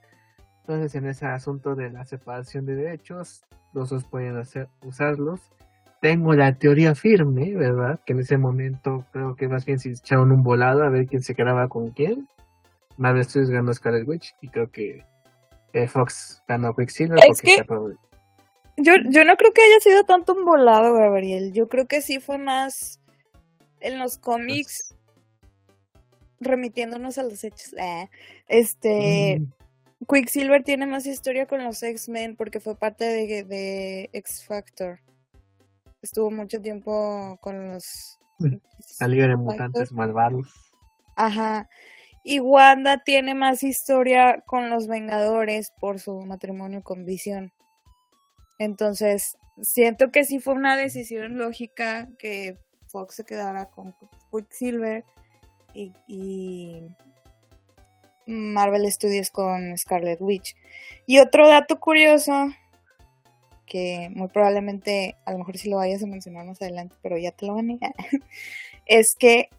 Entonces en ese asunto de la separación de derechos, los dos pueden hacer, usarlos. Tengo la teoría firme, ¿verdad? Que en ese momento creo que más bien se echaron un volado a ver quién se quedaba con quién. Marvel Studios ganó Scarlet Witch y creo que eh, Fox ganó Quicksilver Es porque que- Yo, yo no creo que haya sido tanto un volado, Gabriel. Yo creo que sí fue más en los cómics, remitiéndonos a los hechos. ah, Este, Mm, Quicksilver tiene más historia con los X-Men porque fue parte de, de X Factor. Estuvo mucho tiempo con los. la Liga de Factor. Mutantes Malvados. Ajá. Y Wanda tiene más historia con los Vengadores por su matrimonio con Visión. Entonces, siento que sí fue una decisión lógica que Fox se quedara con Quicksilver y, y Marvel Studios con Scarlet Witch. Y otro dato curioso, que muy probablemente, a lo mejor sí lo vayas a mencionar más adelante, pero ya te lo van a es que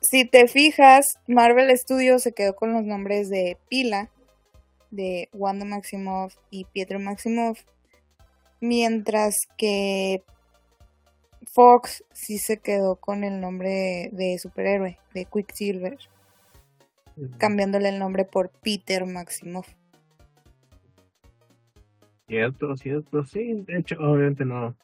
si te fijas, Marvel Studios se quedó con los nombres de Pila, de Wanda Maximoff y Pietro Maximoff, mientras que Fox sí se quedó con el nombre de superhéroe, de Quicksilver, cambiándole el nombre por Peter Maximoff. Cierto, cierto, sí. De hecho, obviamente no.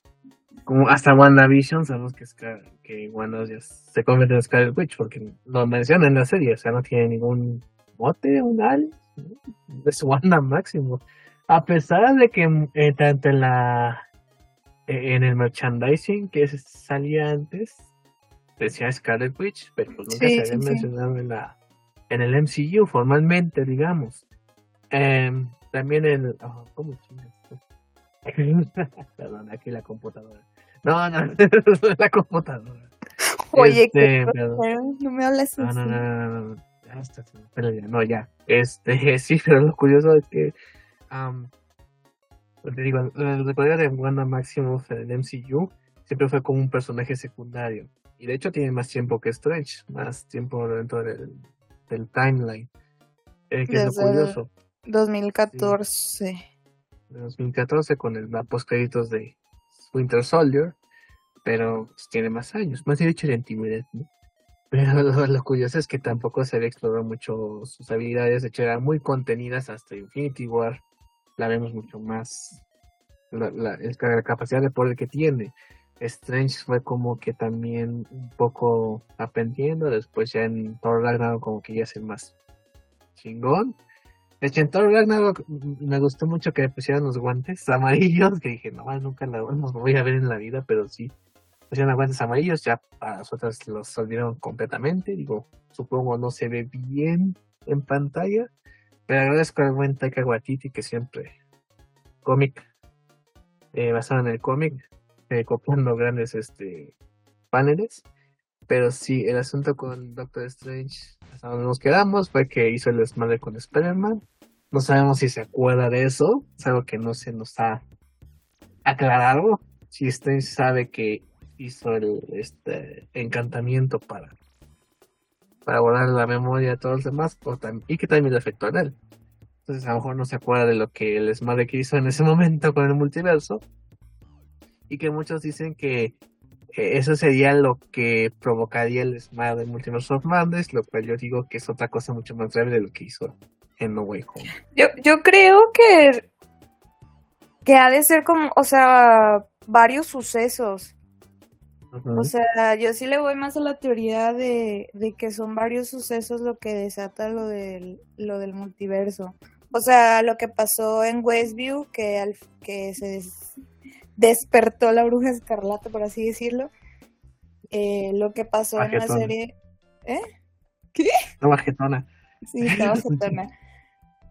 Como hasta WandaVision sabemos que, Scar- que Wanda ya se convierte en Scarlet Witch porque lo menciona en la serie, o sea, no tiene ningún mote, un. ¿no? Es Wanda máximo. A pesar de que eh, tanto en la eh, en el merchandising que salía antes decía Scarlet Witch, pero pues nunca Sí, se había sí, mencionado en la en el MCU formalmente, digamos. Em, también el oh, ¿cómo? Perdón, aquí la computadora. No, no, la computadora. Oye, Este, no me hables No, así. no, no, no, no, no. No, ya. Este, sí, pero lo curioso es que, pues te digo, de Wanda Maximoff en el MCU siempre fue como un personaje secundario. Y de hecho tiene más tiempo que Strange, más tiempo dentro del, del timeline. Eh, que es lo curioso. 2014. de 2014 con el la postcréditos de Winter Soldier, pero pues, tiene más años, más derecho de antigüedad, ¿no? Pero lo, lo curioso es que tampoco se había explorado mucho sus habilidades, de hecho eran muy contenidas hasta Infinity War, la vemos mucho más, la, la, la capacidad de poder que tiene. Strange fue como que también un poco aprendiendo, después ya en Thor Ragnarok como que ya es más chingón. De hecho, en Thor Ragnarok me gustó mucho que pusieran los guantes amarillos, que dije, no, nunca los voy a ver en la vida, pero sí. Pusieron guantes amarillos, ya para nosotros los olvidaron completamente. Digo, supongo no se ve bien en pantalla, pero agradezco al buen Taika Waititi que siempre cómic, eh, basado en el cómic, eh, copiando grandes este paneles. Pero sí, el asunto con Doctor Strange, hasta donde nos quedamos, fue que hizo el desmadre con Spider-Man. No sabemos si se acuerda de eso, es algo que no se nos ha aclarado. Si Strange sabe que hizo el este encantamiento para, para borrar la memoria de todos los demás, tam- y que también le afectó a él. Entonces a lo mejor no se acuerda de lo que el que hizo en ese momento con el multiverso. Y que muchos dicen que eh, eso sería lo que provocaría el desmadre del Multiverse of lo cual yo digo que es otra cosa mucho más grave de lo que hizo en No Way Home. Yo, yo creo que, que ha de ser como, o sea, varios sucesos. O sea, yo sí le voy más a la teoría de, de que son varios sucesos lo que desata lo del, lo del multiverso. O sea, lo que pasó en Westview, que, al, que se des- despertó la bruja escarlata, por así decirlo. eh, lo que pasó en la Bajetona. serie. ¿Eh? No, bajetona. Sí, estaba jetona.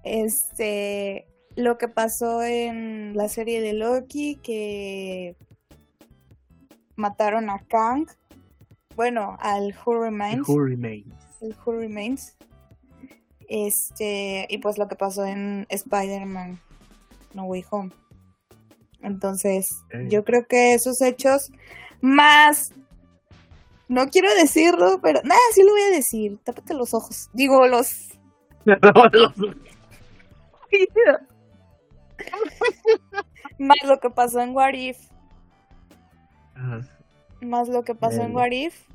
Este, lo que pasó en la serie de Loki, que mataron a Kang, bueno, al Who Remains, Who remains. el Who Remains, este, y pues lo que pasó en Spider-Man No Way Home. Entonces, Ok. yo creo que esos hechos, más, no quiero decirlo, pero nada, sí lo voy a decir, tápate los ojos, digo, los Más lo que pasó en What If. Más lo que pasó en Bueno. What If.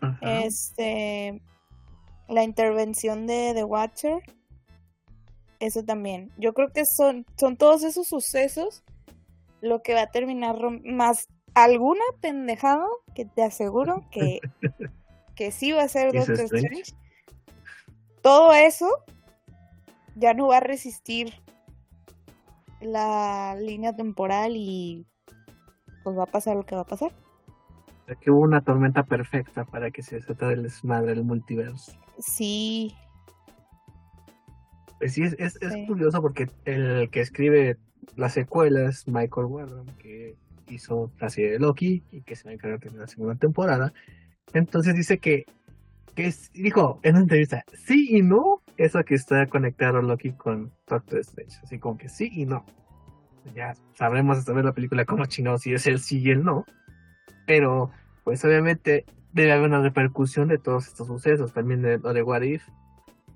ajá. Este. La intervención de The Watcher. Eso también. Yo creo que son, son todos esos sucesos lo que va a terminar más alguna pendejada que te aseguro que, que sí va a ser ¿Hizo Doctor? Strange. Todo eso ya no va a resistir la línea temporal y pues va a pasar lo que va a pasar. O sea, que hubo una tormenta perfecta para que se desatara el desmadre del multiverso. Sí, Pues sí, es, es, curioso porque el que escribe las secuelas, Michael Wardon, que hizo la serie de Loki y que se va a encargar de la segunda temporada, entonces dice que, que es- dijo en una entrevista, sí y no, eso que está conectado Loki con Doctor Strange, así como que sí y no. Ya sabremos hasta ver la película como chingado si es el sí y el no, pero pues obviamente debe haber una repercusión de todos estos sucesos, también de de What If,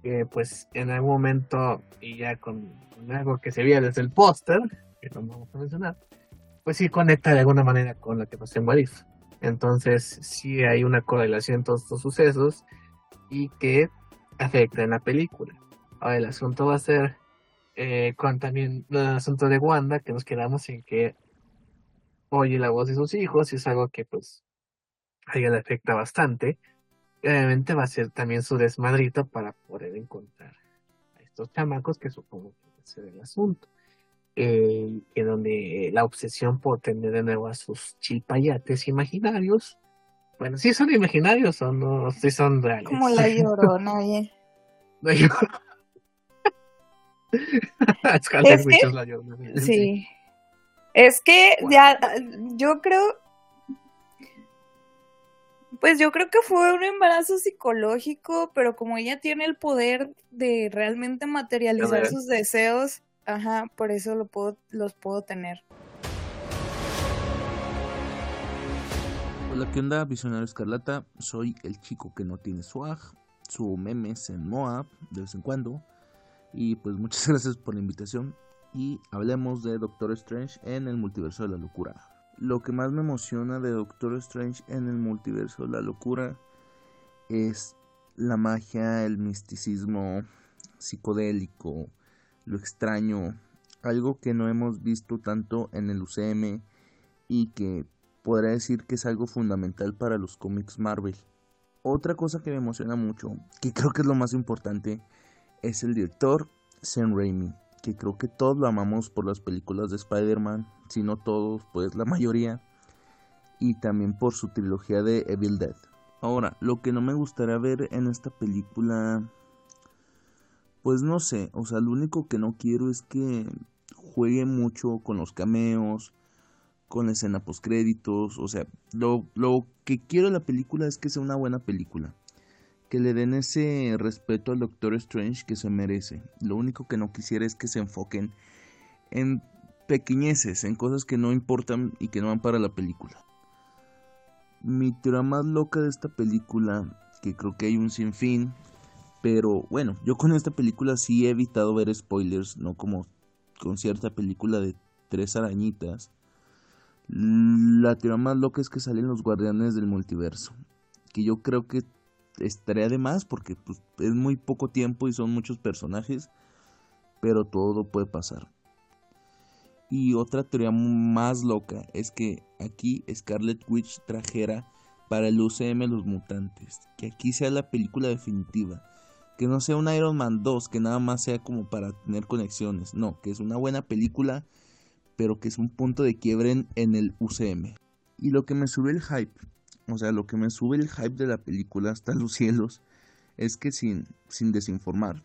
que pues en algún momento, y ya con, con algo que se veía desde el póster, que no vamos a mencionar, pues sí conecta de alguna manera con lo que pasó en What If. Entonces sí hay una correlación en todos estos sucesos y que afecta en la película. Ahora el asunto va a ser eh, con también el asunto de Wanda, que nos quedamos en que oye la voz de sus hijos y es algo que pues a ella le afecta bastante. Obviamente va a ser también su desmadrito para poder encontrar a estos chamacos que supongo que va a ser el asunto. Eh, que donde la obsesión por tener de nuevo a sus chilpayates imaginarios, bueno, si son imaginarios o no, si son reales. como la llorona, oye. La Llorona. Es que- la. Sí. Es que Wow. ya, yo creo, pues yo creo que fue un embarazo psicológico, pero como ella tiene el poder de realmente materializar sus deseos, ajá, por eso lo puedo, los puedo tener. Hola, ¿qué onda? Visionario Escarlata. Soy el chico que no tiene swag. Subo memes en Moab de vez en cuando. Y pues muchas gracias por la invitación. Y hablemos de Doctor Strange en el multiverso de la locura. Lo que más me emociona de Doctor Strange en el multiverso de la locura es la magia, el misticismo psicodélico, lo extraño, algo que no hemos visto tanto en el UCM y que podría decir que es algo fundamental para los cómics Marvel. Otra cosa que me emociona mucho, que creo que es lo más importante, es el director Sam Raimi, que creo que todos lo amamos por las películas de Spider-Man, si no todos, pues la mayoría, y también por su trilogía de Evil Dead. Ahora, lo que no me gustaría ver en esta película, pues no sé, o sea, lo único que no quiero es que juegue mucho con los cameos, con la escena post créditos, o sea, lo, lo que quiero de la película es que sea una buena película, que le den ese respeto al Doctor Strange que se merece. Lo único que no quisiera es que se enfoquen en pequeñeces, en cosas que no importan y que no van para la película. Mi teoría más loca de esta película, que creo que hay un sinfín, pero bueno, yo con esta película sí he evitado ver spoilers, no como con cierta película de tres arañitas. La teoría más loca es que salen los guardianes del multiverso. Que yo creo que estaría de más porque pues, es muy poco tiempo y son muchos personajes. Pero todo puede pasar. Y otra teoría más loca es que aquí Scarlet Witch trajera para el UCM los mutantes. Que aquí sea la película definitiva. Que no sea un Iron Man 2, que nada más sea como para tener conexiones. No, que es una buena película pero que es un punto de quiebre en, en el UCM. Y lo que me subió el hype o sea, lo que me sube el hype de la película hasta los cielos es que sin, sin desinformar,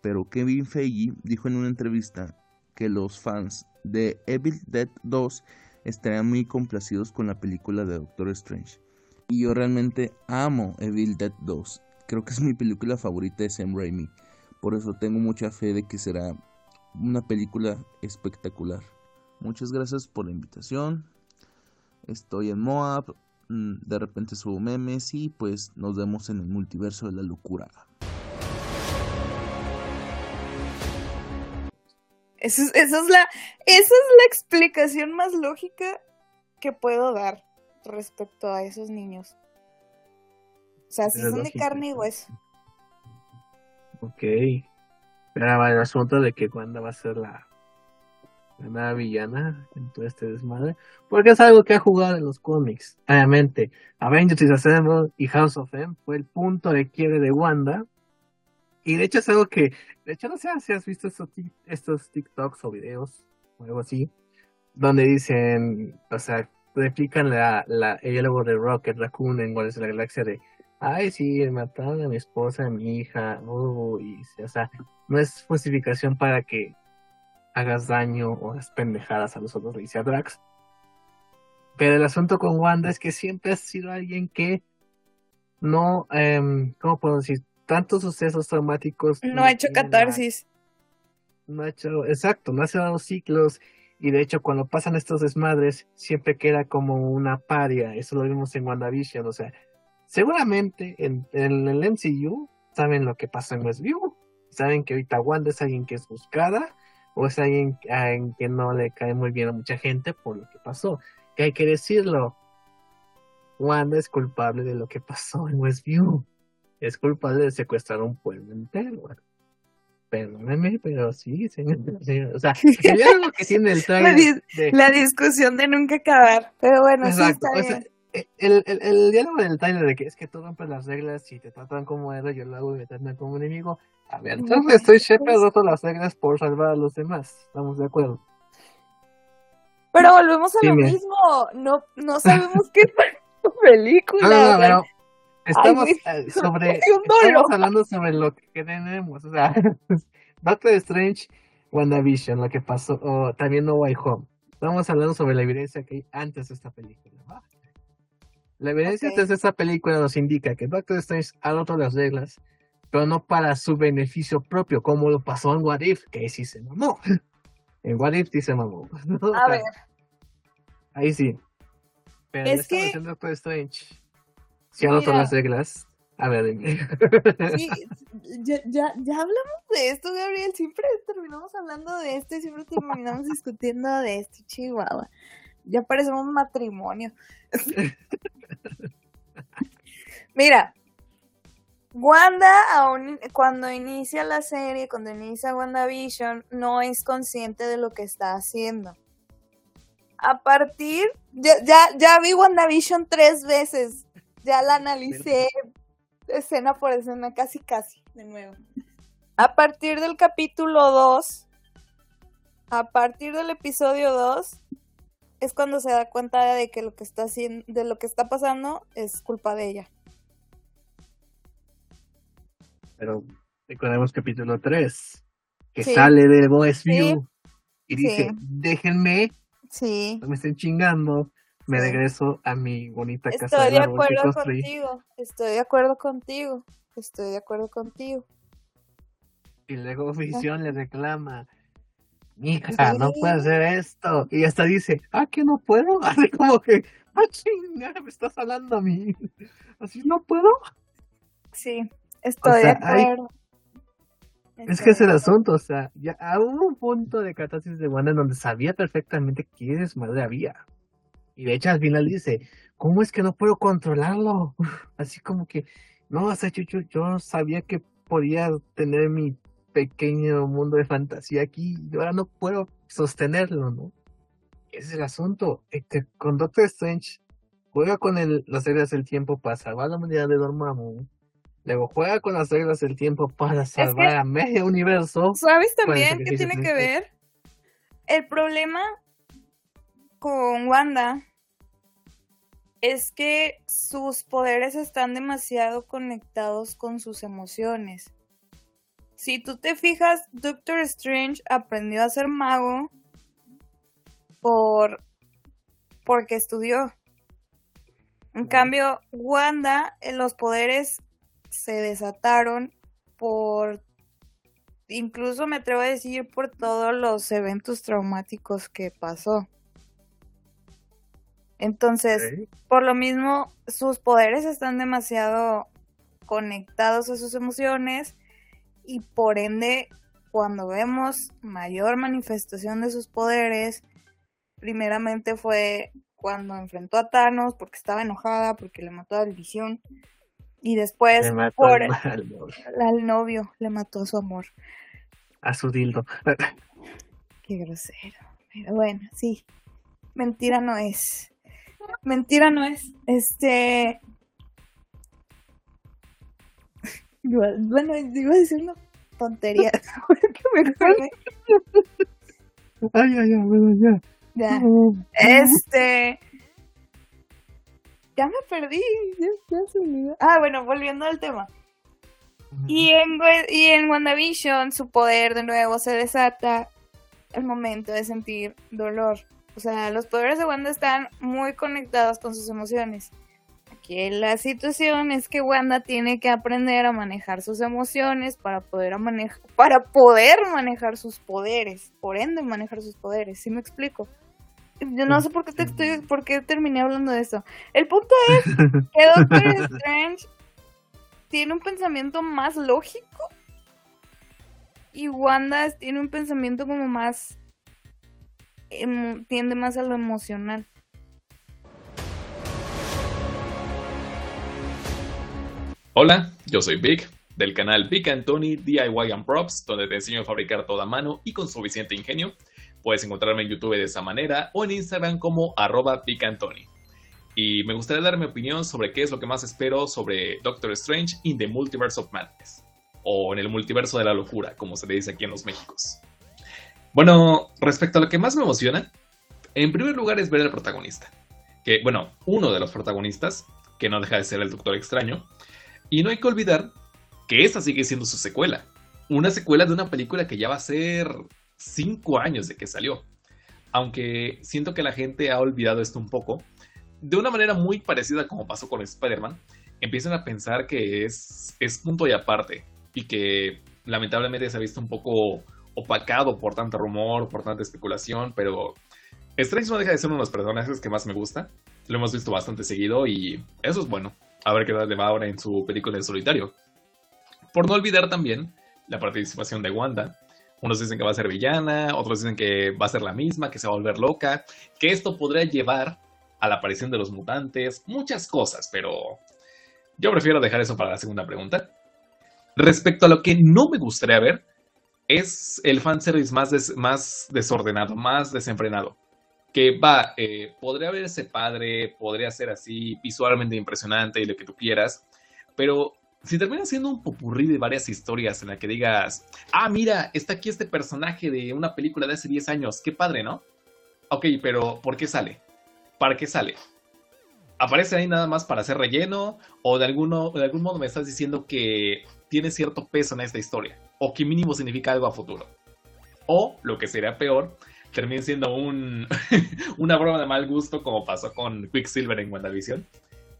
pero Kevin Feige dijo en una entrevista que los fans de Evil Dead 2 estarían muy complacidos con la película de Doctor Strange. Y yo realmente amo Evil Dead 2. Creo que es mi película favorita de Sam Raimi. Por eso tengo mucha fe de que será una película espectacular. Muchas gracias por la invitación. Estoy en Moab. Mm, de repente subo memes y pues nos vemos en el multiverso de la locura. Esa es, esa es, la, esa es la explicación más lógica que puedo dar respecto a esos niños. O sea, si Pero son de carne y hueso. Ok. Pero el asunto de que Wanda va a ser la, la nueva villana en todo este desmadre. Porque es algo que ha jugado en los cómics. Obviamente, Avengers Assemble y House of M fue el punto de quiebre de Wanda. Y de hecho es algo que, de hecho no sé si has visto estos, estos TikToks o videos o algo así, donde dicen, o sea, replican la, la, el diálogo de Rocket Raccoon en Guardianes de la Galaxia de Ay, sí, mataron a mi esposa, a mi hija, oh, y, o sea, no es justificación para que hagas daño o hagas pendejadas a los otros, le dice a Drax. Pero el asunto con Wanda es que siempre ha sido alguien que no, em, ¿cómo puedo decir? Tantos sucesos traumáticos. No ha hecho catarsis. no ha hecho, exacto, no ha cerrado ciclos. Y de hecho, cuando pasan estos desmadres, siempre queda como una paria. Eso lo vimos en WandaVision. O sea, seguramente en, en el MCU saben lo que pasa en Westview. Saben que ahorita Wanda es alguien que es buscada o es alguien a en que no le cae muy bien a mucha gente por lo que pasó. Que hay que decirlo. Wanda es culpable de lo que pasó en Westview. Es culpable de secuestrar un pueblo entero. Perdóneme, pero sí, señor. señor. O sea, el diálogo que tiene el La, trailer dis- de- la discusión de nunca acabar. Pero bueno, sí Exacto, está o sea, bien. eh, el, el, el diálogo del trailer de que es que tú rompes las reglas y te tratan como héroe, yo lo hago y me tratan como enemigo. A ver, entonces estoy Shepard roto las reglas por salvar a los demás. Estamos de acuerdo. Pero volvemos a lo Dime. mismo. No, no sabemos qué fue tu película. No, no, no, estamos güey, eh, sobre estamos hablando sobre lo que tenemos, o sea, Doctor Strange, WandaVision, lo que pasó, o también No Way Home. Estamos hablando sobre la evidencia que hay antes de esta película, ¿va? La evidencia Ok. antes de esta película nos indica que Doctor Strange ha roto las reglas, pero no para su beneficio propio, como lo pasó en What If, que sí se mamó. En What If sí se mamó. A ver, Ahí sí. Pero Es que- de Doctor Strange, si las reglas. A ver, dime. sí, ya, ya, ya hablamos de esto, Gabriel. Siempre terminamos hablando de esto y siempre terminamos discutiendo de esto, Chihuahua. Ya parecemos un matrimonio. Mira, Wanda, aún cuando inicia la serie, cuando inicia WandaVision, no es consciente de lo que está haciendo. A partir, ya, ya, ya vi WandaVision tres veces, ya la analicé escena por escena, casi casi, de nuevo. A partir del capítulo 2, a partir del episodio 2, es cuando se da cuenta de que lo que está haciendo, de lo que está pasando es culpa de ella. Pero recordemos capítulo 3, que Sí. sale de Westview y dice, déjenme, no me estén chingando, me regreso a mi bonita casa Estoy de que acuerdo contigo. Estoy de acuerdo contigo. Estoy de acuerdo contigo. Y luego Visión le reclama, hija, Sí. no puede hacer esto. Y hasta dice, ah, que no puedo. Así como que, ah, chinga, me estás hablando a mí. Así no puedo. Sí, estoy sea, de hay- acuerdo. Es que es el asunto, o sea, ya hubo un punto de catarsis de Wanda en donde sabía perfectamente qué desmadre había. Y de hecho al final dice, ¿cómo es que no puedo controlarlo? Así como que, no, o sea, yo, yo, sabía que podía tener mi pequeño mundo de fantasía aquí y ahora no puedo sostenerlo, ¿no? Ese es el asunto. Este, con Doctor Strange juega con el, las reglas del tiempo para salvar la humanidad de Dormammu. Luego juega con las reglas del tiempo para salvar a medio universo. ¿Sabes también qué tiene que ver? El problema con Wanda es que sus poderes están demasiado conectados con sus emociones. Si tú te fijas, Doctor Strange aprendió a ser mago por porque estudió. En cambio, Wanda, en los poderes se desataron por incluso me atrevo a decir por todos los eventos traumáticos que pasó. Entonces, por lo mismo, sus poderes están demasiado conectados a sus emociones y por ende, cuando vemos mayor manifestación de sus poderes, primeramente fue cuando enfrentó a Thanos porque estaba enojada, porque le mató a Visión. Y después por al, novio. le mató a su amor. A su dildo. Qué grosero. Pero bueno, sí. Mentira no es. Mentira no es. Este. Bueno, iba a decir una tontería. ay, ay, ay, bueno, ya. Ya. Este. Ya me perdí. Ah, bueno, volviendo al tema. Y en, y en WandaVision su poder de nuevo se desata al momento de sentir dolor. O sea, los poderes de Wanda están muy conectados con sus emociones. Aquí la situación es que Wanda tiene que aprender a manejar sus emociones para poder, para poder manejar sus poderes. Por ende, manejar sus poderes. ¿Sí me explico? Yo no sé por qué, te estoy, por qué terminé hablando de eso. El punto es que Doctor Strange tiene un pensamiento más lógico y Wanda tiene un pensamiento como más tiende más a lo emocional. Hola, yo soy Vic, del canal Vic Tony DIY and Props, donde te enseño a fabricar toda mano y con suficiente ingenio. Puedes encontrarme en YouTube de esa manera o en Instagram como arroba Tony. Y me gustaría dar mi opinión sobre qué es lo que más espero sobre Doctor Strange in the Multiverse of Madness. O en el multiverso de la locura, como se le dice aquí en los Méxicos. Bueno, respecto a lo que más me emociona, en primer lugar es ver al protagonista. Que, bueno, uno de los protagonistas, que no deja de ser el Doctor Extraño. Y no hay que olvidar que esta sigue siendo su secuela. Una secuela de una película que ya va a ser cinco años de que salió. Aunque siento que la gente ha olvidado esto un poco. De una manera muy parecida como pasó con Spider-Man, empiezan a pensar que es, es punto y aparte. Y que lamentablemente se ha visto un poco opacado por tanto rumor, por tanta especulación, pero Strange no deja de ser uno de los personajes que más me gusta. Lo hemos visto bastante seguido y eso es bueno. A ver qué tal le va ahora en su película en solitario. Por no olvidar también la participación de Wanda. Unos dicen que va a ser villana, otros dicen que va a ser la misma, que se va a volver loca, que esto podría llevar a la aparición de los mutantes, muchas cosas, pero yo prefiero dejar eso para la segunda pregunta. Respecto a lo que no me gustaría ver, es el fanservice más, más desordenado, más desenfrenado. Que va, eh, podría verse padre, podría ser así visualmente impresionante y lo que tú quieras, pero si termina siendo un popurrí de varias historias en la que digas, ah, mira, está aquí este personaje de una película de hace 10 años, qué padre, ¿no? Ok, pero ¿por qué sale? ¿Para qué sale? ¿Aparece ahí nada más para hacer relleno? ¿O de, alguno, de algún modo me estás diciendo que tiene cierto peso en esta historia? o que mínimo significa algo a futuro. O, lo que sería peor, termine siendo un, una broma de mal gusto como pasó con Quicksilver en WandaVision.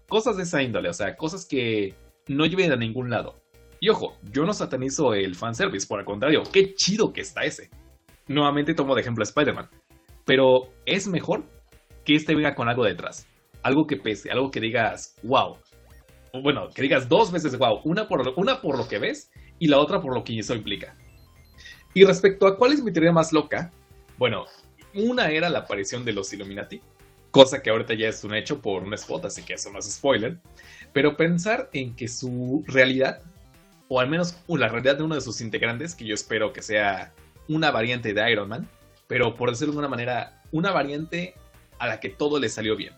Cosas de esa índole, o sea, cosas que no lleven a ningún lado. Y ojo, yo no satanizo el fanservice, por el contrario, qué chido que está ese. Nuevamente tomo de ejemplo a Spider-Man. Pero es mejor que este venga con algo detrás. Algo que pese, algo que digas, wow. Bueno, que digas dos veces wow. Una por, una por lo que ves y la otra por lo que eso implica. Y respecto a cuál es mi teoría más loca, bueno, una era la aparición de los Illuminati, cosa que ahorita ya es un hecho por un spot, así que eso no es spoiler, pero pensar en que su realidad, o al menos la realidad de uno de sus integrantes, que yo espero que sea una variante de Iron Man, pero por decirlo de una manera, una variante a la que todo le salió bien.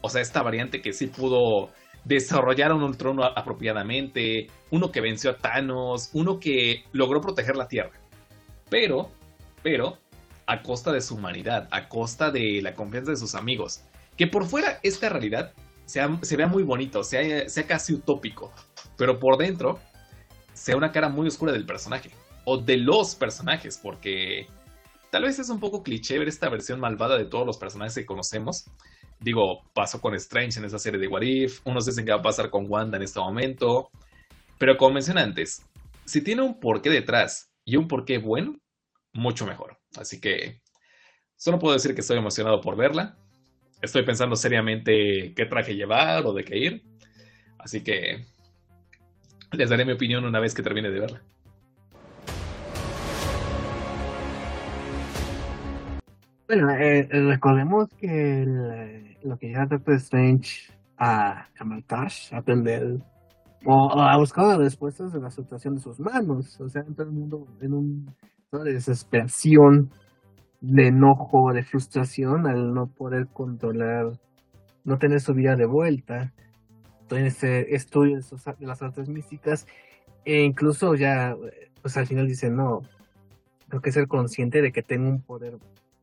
O sea, esta variante que sí pudo desarrollaron un trono apropiadamente, uno que venció a Thanos, uno que logró proteger la Tierra. Pero, pero, a costa de su humanidad, a costa de la confianza de sus amigos. Que por fuera esta realidad sea, se vea muy bonito, sea, sea casi utópico, pero por dentro sea una cara muy oscura del personaje o de los personajes, porque tal vez es un poco cliché ver esta versión malvada de todos los personajes que conocemos. Digo, pasó con Strange en esa serie de What If, unos dicen que va a pasar con Wanda en este momento, pero como mencioné antes, si tiene un porqué detrás y un porqué bueno, mucho mejor. Así que solo puedo decir que estoy emocionado por verla. Estoy pensando seriamente qué traje llevar o de qué ir. Así que les daré mi opinión una vez que termine de verla. Bueno, eh, recordemos que lo que llega Doctor Strange a, a a aprender o, a buscar las respuestas de la situación de sus manos. O sea, todo el mundo en un de desesperación, de enojo, de frustración al no poder controlar, no tener su vida de vuelta. En este estudio de, las artes místicas, e incluso ya, pues al final dice, no, tengo que ser consciente de que tengo un poder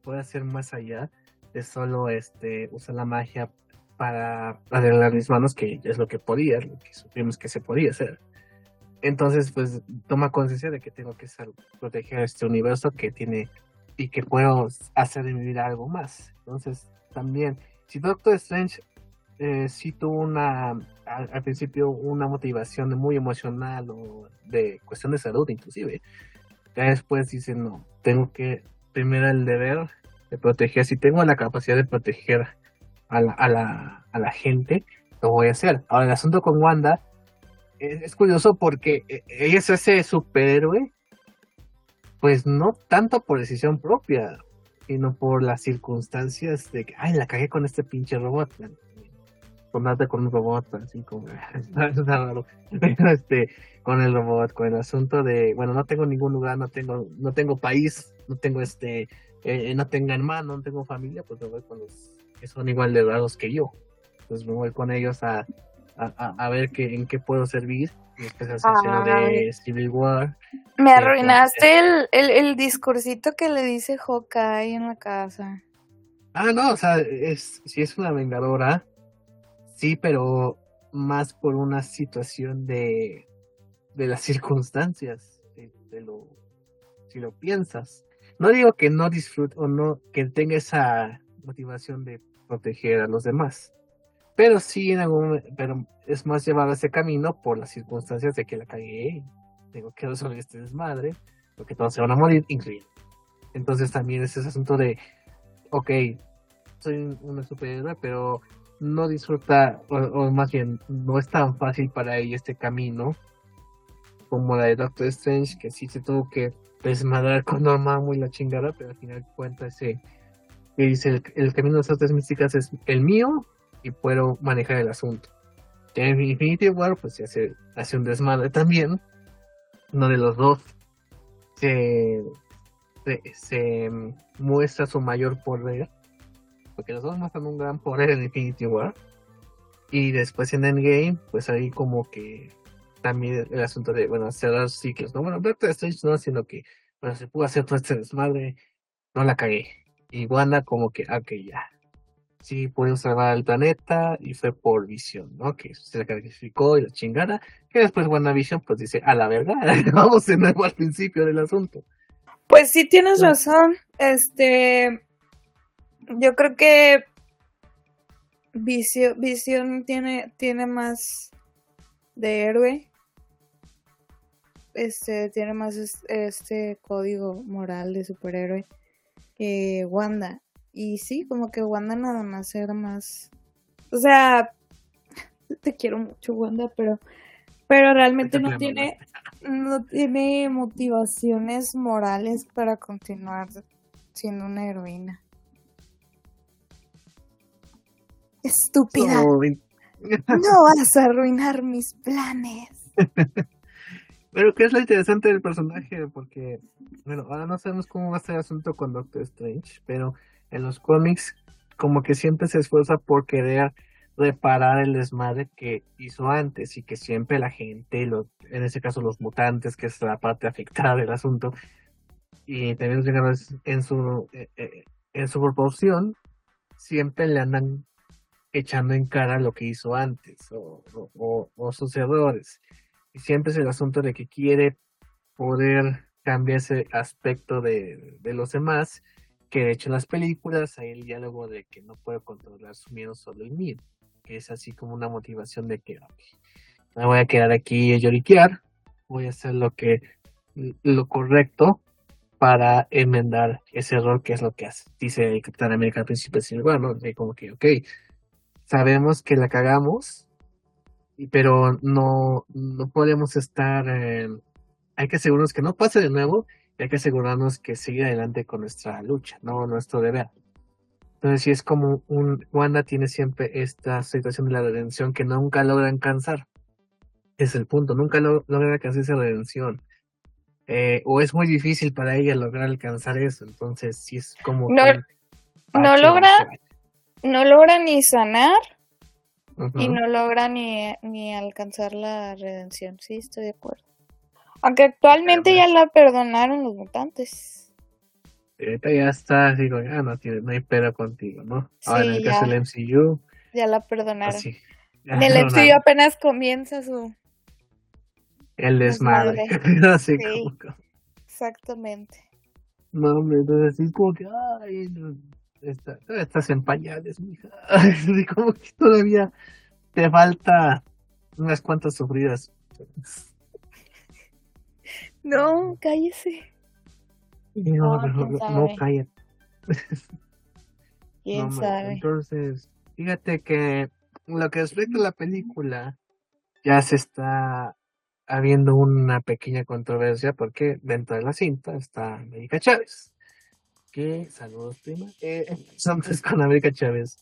puede hacer más allá de solo este usar la magia para arreglar mis manos, que es lo que podía, lo que supimos que se podía hacer. Entonces, pues toma conciencia de que tengo que proteger este universo que tiene y que puedo hacer de mi vida algo más. Entonces, también, si Doctor Strange eh, sí tuvo una, al, principio, una motivación muy emocional o de cuestión de salud, inclusive, ya después dice, no, tengo que primero el deber de proteger. Si tengo la capacidad de proteger a la, a la, a la gente, lo voy a hacer. Ahora, el asunto con Wanda es, curioso porque eh, ella se hace superhéroe, pues no tanto por decisión propia, sino por las circunstancias de que, ay, la cagué con este pinche robot. Combate con un robot, así como, raro. este, con el robot, con el asunto de, bueno, no tengo ningún lugar, no tengo, no tengo país, no tengo este, eh, no tengo hermano, no tengo familia, pues me voy con los que son igual de raros que yo. Pues me voy con ellos a, a, ver qué, en qué puedo servir. Y de Civil War. Me arruinaste el, el, el, discursito que le dice Hawkeye en la casa. Ah, no, o sea, es, si es una vengadora, sí, pero más por una situación de, de las circunstancias, de, lo, si lo piensas. No digo que no disfrute o no, que tenga esa motivación de proteger a los demás, pero sí en algún pero es más llevado ese camino por las circunstancias de que la cagué, tengo que resolver este desmadre, porque todos se van a morir, incluido. Entonces también es ese asunto de, ok, soy una superhéroe, pero no disfruta, o, más bien, no es tan fácil para ella este camino como la de Doctor Strange, que sí se tuvo que desmadrar con Dormammu y la chingada, pero al final cuenta ese que dice el, camino de las artes místicas es el mío y puedo manejar el asunto. En Infinity War pues se hace, hace un desmadre también, donde los dos se, se, muestra su mayor poder, porque los dos muestran un gran poder en Infinity War. Y después en Endgame, pues ahí como que también el asunto de, bueno, cerrar ciclos, ¿no? Bueno, Doctor Strange no, sino que, bueno, se pudo hacer todo este desmadre, no la cagué. Y Wanda como que, ok, ya. Sí, pueden salvar el planeta y fue por visión, ¿no? Que se la calificó y la chingada. Que después WandaVision pues dice, a la verdad, vamos de nuevo al principio del asunto. Pues sí, tienes razón. Este, yo creo que Visión, Visión tiene, tiene más de héroe este tiene más este código moral de superhéroe que Wanda. Y sí, como que Wanda nada más era más. O sea, te quiero mucho, Wanda, pero. Pero realmente no tiene. No tiene motivaciones morales para continuar siendo una heroína. Estúpida. No vas a arruinar mis planes. Pero que es lo interesante del personaje, porque, bueno, ahora no sabemos cómo va a ser el asunto con Doctor Strange, pero en los cómics como que siempre se esfuerza por querer reparar el desmadre que hizo antes y que siempre la gente, los, en ese caso los mutantes, que es la parte afectada del asunto, y también los en su, eh, eh, en su proporción, siempre le andan echando en cara lo que hizo antes o, o, o sus errores. Y siempre es el asunto de que quiere poder cambiar ese aspecto de, de los demás, que de hecho en las películas hay el diálogo de que no puede controlar su miedo, solo el mío, que es así como una motivación de que me voy a quedar aquí a lloriquear, voy a hacer lo que lo correcto para enmendar ese error que es lo que hace. Dice Capitán América al principio bueno, de como que, ok, sabemos que la cagamos, pero no, no podemos estar, eh, hay que asegurarnos que no pase de nuevo y hay que asegurarnos que sigue adelante con nuestra lucha, no nuestro deber. Entonces, si es como un, Wanda tiene siempre esta situación de la redención que nunca logra alcanzar. Es el punto, nunca logra alcanzar esa redención. Eh, o es muy difícil para ella lograr alcanzar eso, entonces si es como... No, no logra, no logra ni sanar y no logra ni, ni alcanzar la redención, sí, estoy de acuerdo. Aunque actualmente ya la perdonaron los mutantes. Ahorita ya está, digo, ya no, tiene, no hay pedo contigo, ¿no? Ahora en el caso del MCU. Ya la perdonaron. en el MCU apenas comienza su el desmadre. Así como, Exactamente. No, hombre, entonces así como que, ay, está, estás en pañales, mija. Así como que todavía te falta unas cuantas sufridas. No, cállese. No, no, no, cállate. ¿Quién sabe? Entonces, fíjate que lo que respecta a la película, ya se está habiendo una pequeña controversia porque dentro de la cinta está América Chávez. Que, saludos prima, eh, entonces con América Chávez,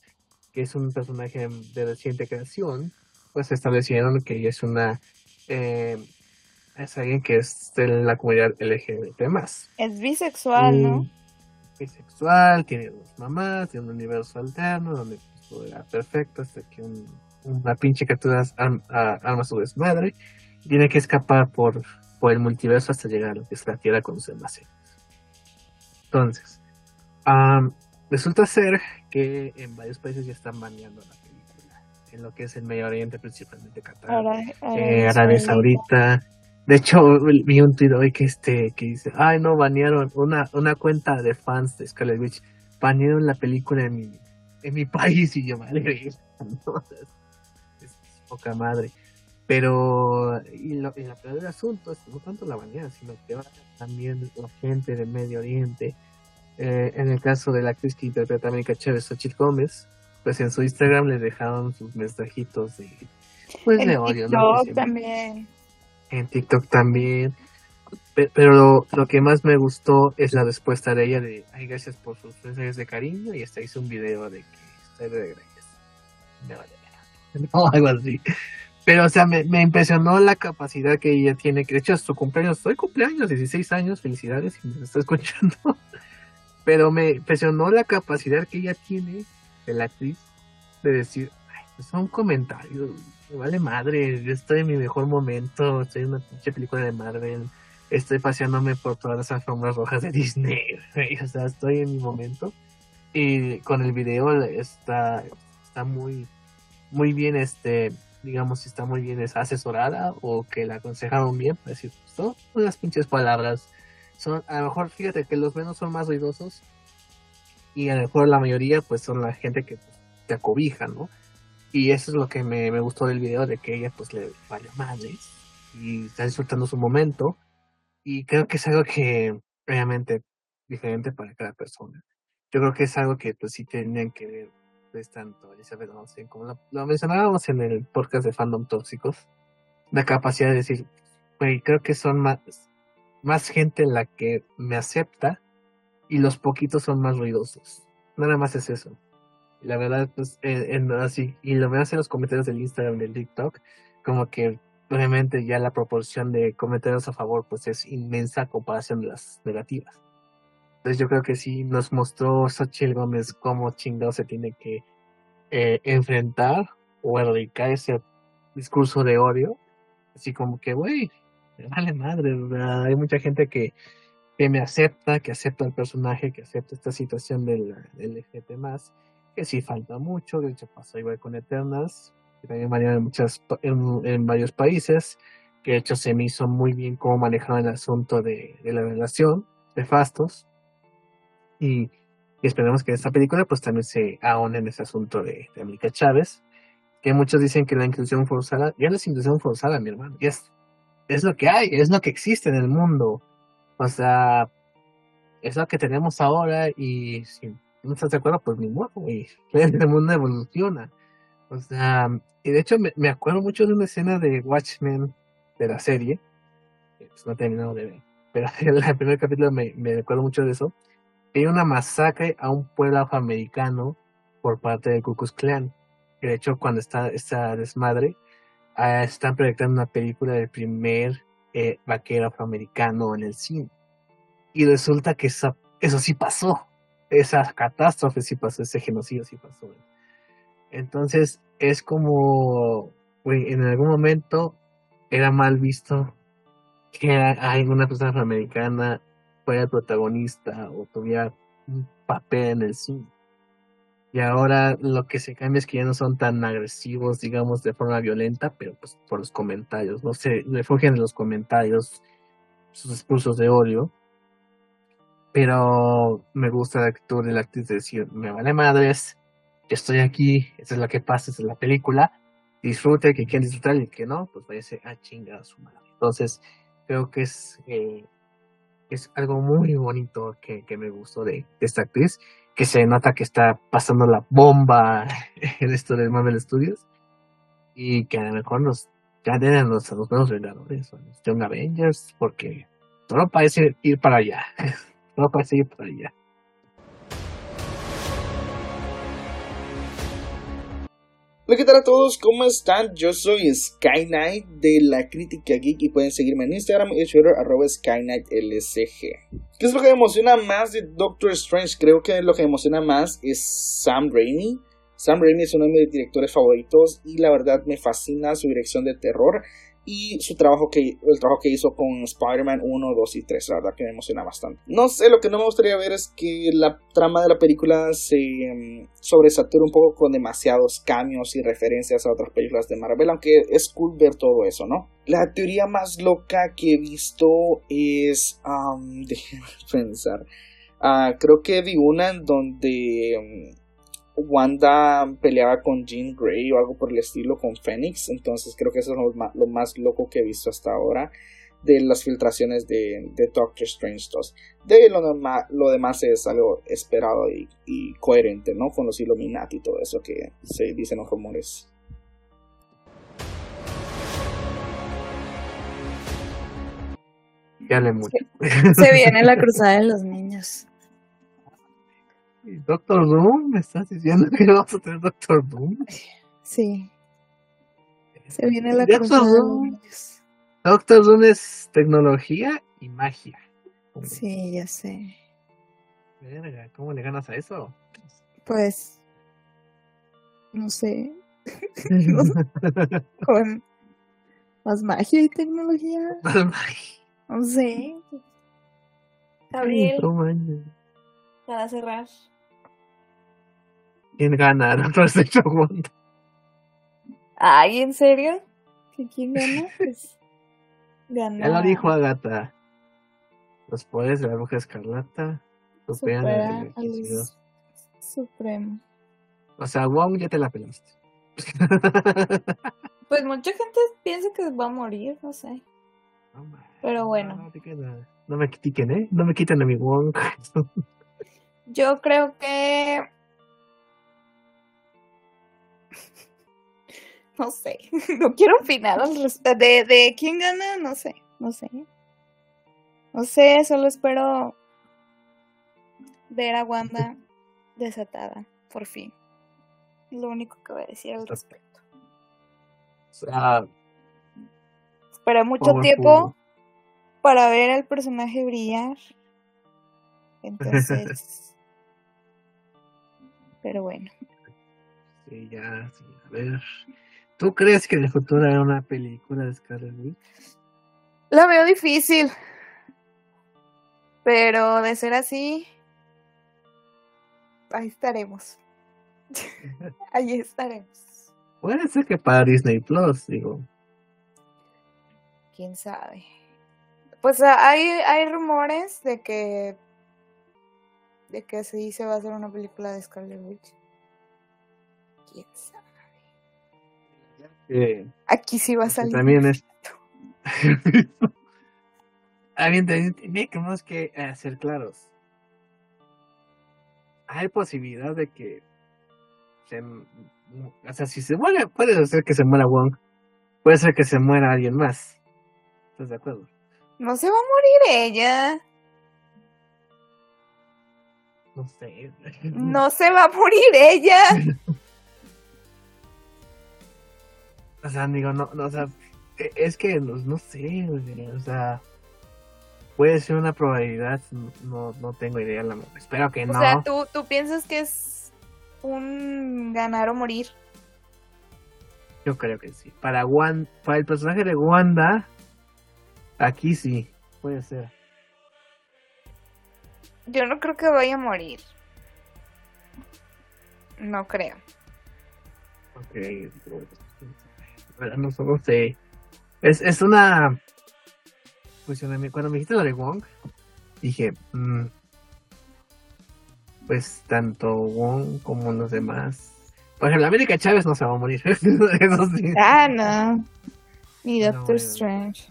que es un personaje de reciente creación, pues establecieron que ella es una, eh, es alguien que es de la comunidad LGBT+. Es bisexual, ¿no? Bisexual, tiene dos mamás, tiene un universo alterno donde todo era perfecto hasta que un, una pinche criatura arma su desmadre tiene que escapar por, por el multiverso hasta llegar a lo que es la Tierra con sus almacenes. Entonces, resulta ser que en varios países ya están baneando la película, en lo que es el Medio Oriente, principalmente Qatar, eh, Arabia Saudita. De hecho, vi un tweet hoy que este que dice, ay no, banearon una, una cuenta de fans de Scarlet Witch, banearon la película en mi, en mi país y yo, madre, es poca madre. Pero, y, lo, y la peor del asunto es no tanto la bañera, sino que va también la gente del Medio Oriente. Eh, en el caso de la actriz que interpreta a América Chávez, Xochitl Gómez, pues en su Instagram le dejaron sus mensajitos de, pues, de odio, TikTok también. En TikTok también. Pero lo, que más me gustó es la respuesta de ella de, ay, gracias por sus mensajes de cariño y hasta hizo un video de que estoy de regreso. Me vale. No, algo así. Pero, o sea, me, impresionó la capacidad que ella tiene. Que de hecho, su cumpleaños, soy cumpleaños, 16 años, felicidades si me está escuchando. Pero me impresionó la capacidad que ella tiene, de la actriz, de decir, Ay, pues son comentarios, me vale madre, yo estoy en mi mejor momento, estoy en una pinche película de Marvel, estoy paseándome por todas las alfombras rojas de Disney, o sea, estoy en mi momento. Y con el video está, está muy, muy bien este digamos, si está muy bien asesorada o que la aconsejaron bien, para decir, son unas pinches palabras. Son, a lo mejor, fíjate que los menos son más ruidosos y a lo mejor la mayoría, pues son la gente que te acobija, ¿no? Y eso es lo que me, me, gustó del video, de que ella, pues, le vale madres y está disfrutando su momento. Y creo que es algo que, obviamente, diferente para cada persona. Yo creo que es algo que, pues, sí tenían que ver es tanto Elizabeth Olsen, como lo, mencionábamos en el podcast de Fandom Tóxicos, la capacidad de decir, güey, creo que son más, más gente la que me acepta y los poquitos son más ruidosos. Nada más es eso. La verdad, pues, en, así, y lo veo en los comentarios del Instagram, del TikTok, como que obviamente ya la proporción de comentarios a favor pues es inmensa comparación de las negativas. Entonces yo creo que sí nos mostró Xochitl Gómez cómo chingado se tiene que eh, enfrentar o erradicar ese discurso de odio. Así como que, güey, vale madre, hay mucha gente que, que me acepta, que acepta el personaje, que acepta esta situación del, LGBT más, que sí falta mucho, de hecho pasó igual con Eternals, que también valía en, muchas, en, varios países, que de hecho se me hizo muy bien cómo manejaban el asunto de, de la relación de Fastos, y, y esperemos que esta película pues también se ahonde en ese asunto de, de América Chávez, que muchos dicen que la inclusión forzada, ya no es inclusión forzada, mi hermano, ya es, es lo que hay, es lo que existe en el mundo, o sea, es lo que tenemos ahora y si no estás de acuerdo, pues ni modo, güey. El mundo evoluciona. O sea, y de hecho me, me acuerdo mucho de una escena de Watchmen de la serie, que pues no he terminado de ver, pero en el primer capítulo me, me recuerdo mucho de eso. que Hay una masacre a un pueblo afroamericano por parte del Ku Klux Klan. Que de hecho, cuando está esta desmadre, ah, están proyectando una película del primer eh, vaquero afroamericano en el cine. Y resulta que esa- eso sí pasó. Esa catástrofe sí pasó, ese genocidio sí pasó. Entonces, es como, en algún momento era mal visto que hay una persona afroamericana fuera protagonista o tuviera un papel en el cine. Y ahora lo que se cambia es que ya no son tan agresivos, digamos, de forma violenta, pero pues por los comentarios, no se refugian en los comentarios, sus discursos de odio. Pero me gusta la actitud de la actriz de decir, me vale madres, estoy aquí, esa es lo que pasa, esa es la película, disfrute, que quiera disfrutar y que no, pues váyase a chingar a su madre. Entonces, creo que es, eh, es algo muy bonito que, que me gustó de, esta actriz, que se nota que está pasando la bomba en esto de Marvel Studios y que a lo mejor nos ya den los, los nuevos Vengadores los Young Avengers, porque todo parece ir para allá. Todo parece ir para allá. Hola, ¿qué tal a todos? ¿Cómo están? Yo soy Sky Knight de la Crítica Geek y pueden seguirme en Instagram y Twitter arroba SkyKnightLSG. ¿Qué es lo que me emociona más de Doctor Strange? Creo que lo que me emociona más es Sam Raimi. Sam Raimi es uno de mis directores favoritos y la verdad me fascina su dirección de terror y su trabajo que el trabajo que hizo con Spider-Man 1, 2 y 3, la verdad que me emociona bastante. No sé, lo que no me gustaría ver es que la trama de la película se mm, sobresature un poco con demasiados cambios y referencias a otras películas de Marvel, aunque es cool ver todo eso, ¿no? La teoría más loca que he visto es, um, déjenme pensar, Ah, creo que vi una en donde mm, Wanda peleaba con Jean Grey o algo por el estilo con Phoenix. Entonces creo que eso es lo más, lo más loco que he visto hasta ahora de las filtraciones de, de Doctor Strange 2. De lo, lo demás es algo esperado y, y coherente, ¿no? Con los Illuminati y todo eso que se dicen los rumores. Ya le mucho. Se viene la cruzada de los niños. Doctor Doom, ¿me estás diciendo que vamos a tener Doctor Doom? Sí. Se viene la Doctor Doom. Doctor Doom es tecnología y magia. Sí, ya sé. Verga, ¿cómo le ganas a eso? Pues. No sé. Con más magia y tecnología. No sé. Gabriel, No para cerrar. ¿Quién gana? Doctor Strange o Wanda? Ay, ¿en serio? ¿Que quién gana? Pues. Gana. Ya lo dijo Agatha. Los poderes de la bruja escarlata superan Supera al elegido. Supremo. O sea, Wong ya te la pelaste. Pues mucha gente piensa que va a morir, no sé. Pero bueno. No me critiquen, ¿eh? No me quiten a mi Wong. Yo creo que. No sé. No quiero opinar al res- de, de quién gana, no sé. No sé. No sé, solo espero ver a Wanda desatada, por fin. Lo único que voy a decir al respecto. O sea, Esperé mucho tiempo para ver al personaje brillar. Entonces. pero bueno. Sí, ya, sí, a ver. ¿Tú crees que en el futuro hay una película de Scarlet Witch? La veo difícil. Pero de ser así, ahí estaremos. Ahí estaremos. Puede ser que para Disney Plus, digo. Quién sabe. Pues ah, hay, hay rumores de que. de que sí se va a hacer una película de Scarlet Witch. Quién sabe. Eh, Aquí sí va a que salir. también es. Alguien también tenemos que ser claros. Hay posibilidad de que. Se, o sea, si se muere, puede ser que se muera Wong. Puede ser que se muera alguien más. ¿Estás de acuerdo? No se va a morir ella. No sé. No se va a morir ella. O sea, digo, no, no, o sea, e- es que no, no sé, o sea, puede ser una probabilidad, no, no tengo idea, la, espero que no. O sea, ¿tú, tú piensas que es un ganar o morir. Yo creo que sí. Para Wan, para el personaje de Wanda, aquí sí, puede ser. Yo no creo que vaya a morir. No creo. Ok, bueno, no, sé. Es, es una de mí. Cuando me dijiste lo de Wong, dije, mm, pues tanto Wong como los demás. Por ejemplo, América Chávez no se va a morir. Eso sí. Ah, no. Ni Doctor. Strange.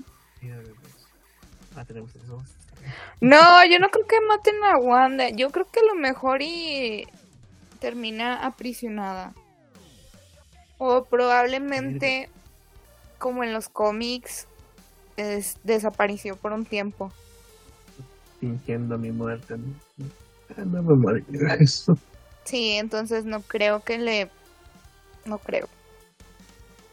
Ah, tenemos eso. No, yo no creo que maten a Wanda. Yo creo que a lo mejor y termina aprisionada. O probablemente, como en los cómics, es- desapareció por un tiempo. Fingiendo mi muerte. No, Ah, no me morí. Eso. Sí, entonces no creo que le... No creo.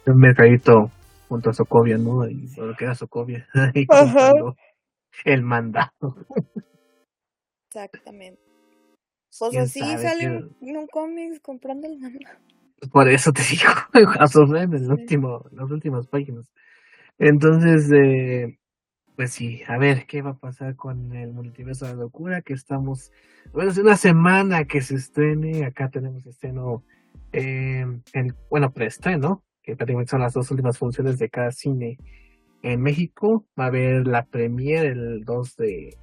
Un mercadito junto a Sokovia, ¿no? Y lo que era Ajá. comprando el mandato. Exactamente. Pues ¿Quién así sale ¿Quién- en un cómic comprando el mando. Por eso te digo, a memes, el último, las últimas páginas. Entonces, eh, pues sí, a ver qué va a pasar con el multiverso de la locura, que estamos, bueno, es una semana que se estrene, acá tenemos estreno, eh, el, bueno, preestreno, que prácticamente son las dos últimas funciones de cada cine en México, va a haber la premiere el 2 de,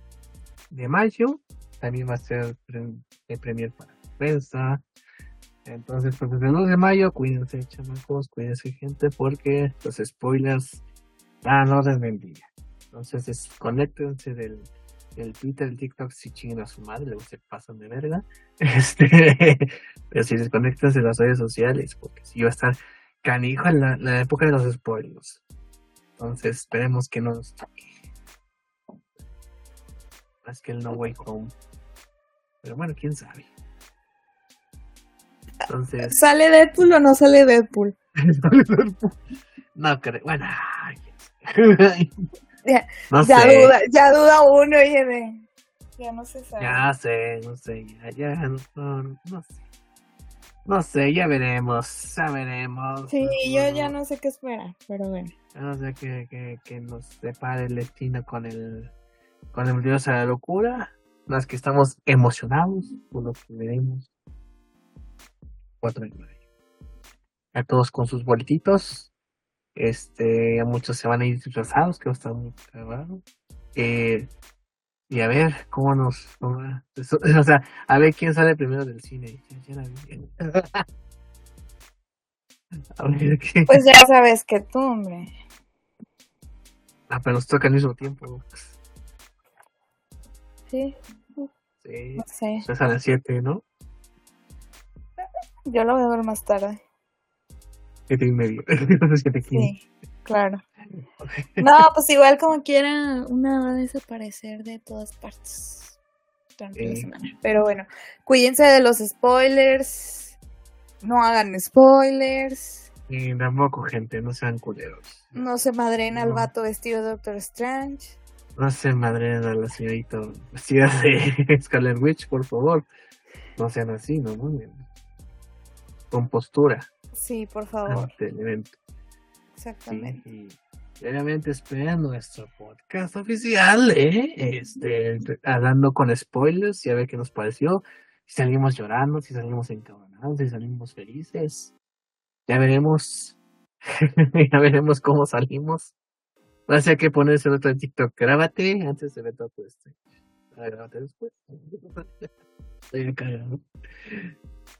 de mayo, también va a ser pre- el premier para prensa, entonces, pues el 2 de mayo, cuídense, chamacos, cuídense, gente, porque los spoilers dan orden del día. Entonces, desconéctense del, del Twitter, del TikTok, si chingan a su madre, luego se pasan de verga. Este, pero sí, desconéctense de las redes sociales, porque si va a estar canijo en la, la época de los spoilers. Entonces, esperemos que no nos toque. Más que el No Way Home. Pero bueno, quién sabe. Entonces. ¿Sale Deadpool o no sale Deadpool? no creo. Bueno, Ya, no ya sé. duda, ya duda uno, oye, de... Ya no se sabe. Ya sé, no sé, ya, ya no, no, no sé. No sé, ya veremos, ya veremos. Sí, yo ya no sé qué esperar, pero bueno. Ya no sé qué, qué, qué nos separa el destino con el con el Dios a la locura. Las que estamos emocionados por lo que veremos. 4 de mayo. A todos con sus boletitos. Este, a muchos se van a ir disfrazados, que va a estar muy grabado. Eh, y a ver cómo nos. cómo va. Eso- o sea, a ver quién sale primero del cine. Ya- ya la vi. a ver qué. Pues ya sabes que tú, hombre. Ah, pero nos toca al mismo tiempo. Sí, Sí. no sé. Es a las 7, ¿no? Yo lo voy a ver más tarde. 7 y medio. 7 Sí, claro. No, pues igual como quiera, una va a desaparecer de todas partes durante la semana. Pero bueno, cuídense de los spoilers. No hagan spoilers. Y tampoco, gente, no sean culeros. No se madren al No. vato vestido de Doctor Strange. No se madren a la señorita vestida de Scarlet Witch, por favor. No sean así, no mames. Con postura Sí, por favor. ante el evento. Sí, Exactamente. y obviamente esperen nuestro podcast oficial, ¿eh? Este, hablando con spoilers y a ver qué nos pareció. si salimos llorando, si salimos encabronados, si salimos felices. Ya veremos. ya veremos cómo salimos. Va a ser que ponerse el otro en TikTok. Grábate antes de ver todo este. Ah, Grábate después. Estoy cagado.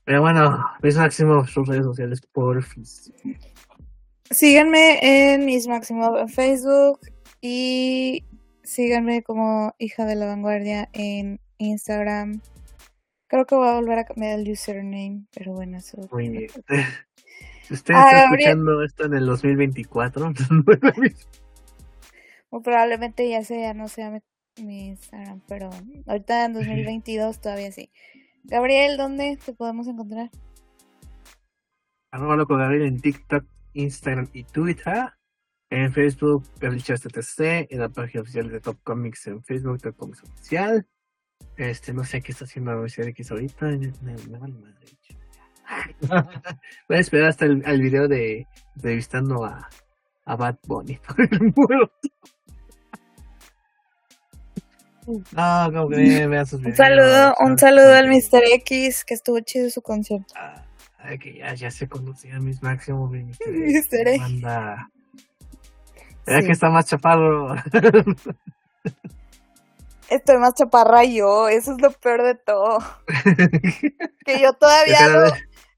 Pero bueno, mis máximos sus redes sociales, porfis. Síganme en Miss Máximo en Facebook y síganme como hija de la vanguardia en Instagram. Creo que voy a volver a cambiar el username, pero bueno, eso. Muy bien. Si usted Ah, está Gabriel. escuchando esto en el 2024, O probablemente ya sea, no sea mi, mi Instagram, pero ahorita en 2022 todavía sí. Gabriel, ¿dónde te podemos encontrar? arroba loco Gabriel en TikTok, Instagram y Twitter. En Facebook, Gabriel TTC, en la página oficial de Top Comics en Facebook, Top Comics Oficial. Este, no sé qué está haciendo la Universidad X ahorita. Me, vale. Voy a esperar hasta el, video de entrevistando a, a Bad Bunny por el muro. No, como que vean sus Un saludo, un saludo al Mr. X, que estuvo chido su concierto. Ah, que ya, ya se conocían mis máximos mi Mr. Mr. X. Anda. Era Sí. que está más chaparro. Estoy más chaparra yo, eso es lo peor de todo. Que yo todavía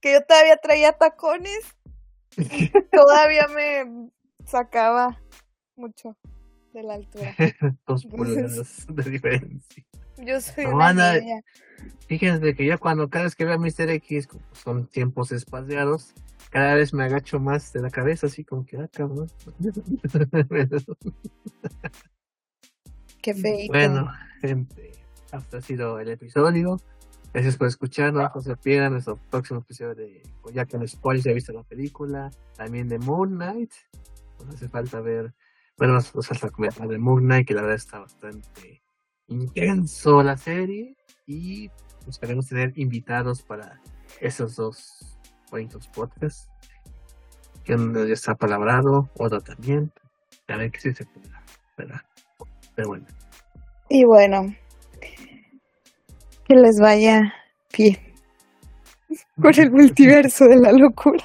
que yo todavía traía tacones, todavía me sacaba mucho de la altura. Dos pulgadas de diferencia. Yo soy No, una Ana, niña. Fíjense que yo cuando cada vez que veo a Mr. X, son tiempos espaciados, cada vez me agacho más de la cabeza, así como que, ah, cabrón. Qué feito. Bueno, gente, hasta ha sido el episodio. Gracias por escucharnos. No se pierdan nuestro próximo episodio de ya que en spoilers ya visto la película. También de Moon Knight. Nos hace falta ver. Bueno, nos, nos falta comentar de Moon Knight, que la verdad está bastante intenso la serie. Y esperemos tener invitados para esos dos bonitos podcasts. Que uno ya está palabrado, otro también. A ver que sí se pueda, ¿verdad? Pero bueno. Y bueno, que les vaya bien por el multiverso de la locura.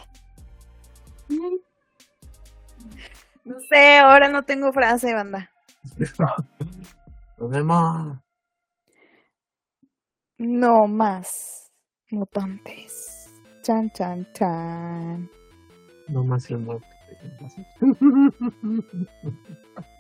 No sé, ahora no tengo frase, banda. Nos vemos. No más mutantes. Chan, chan, chan. No más el muerto.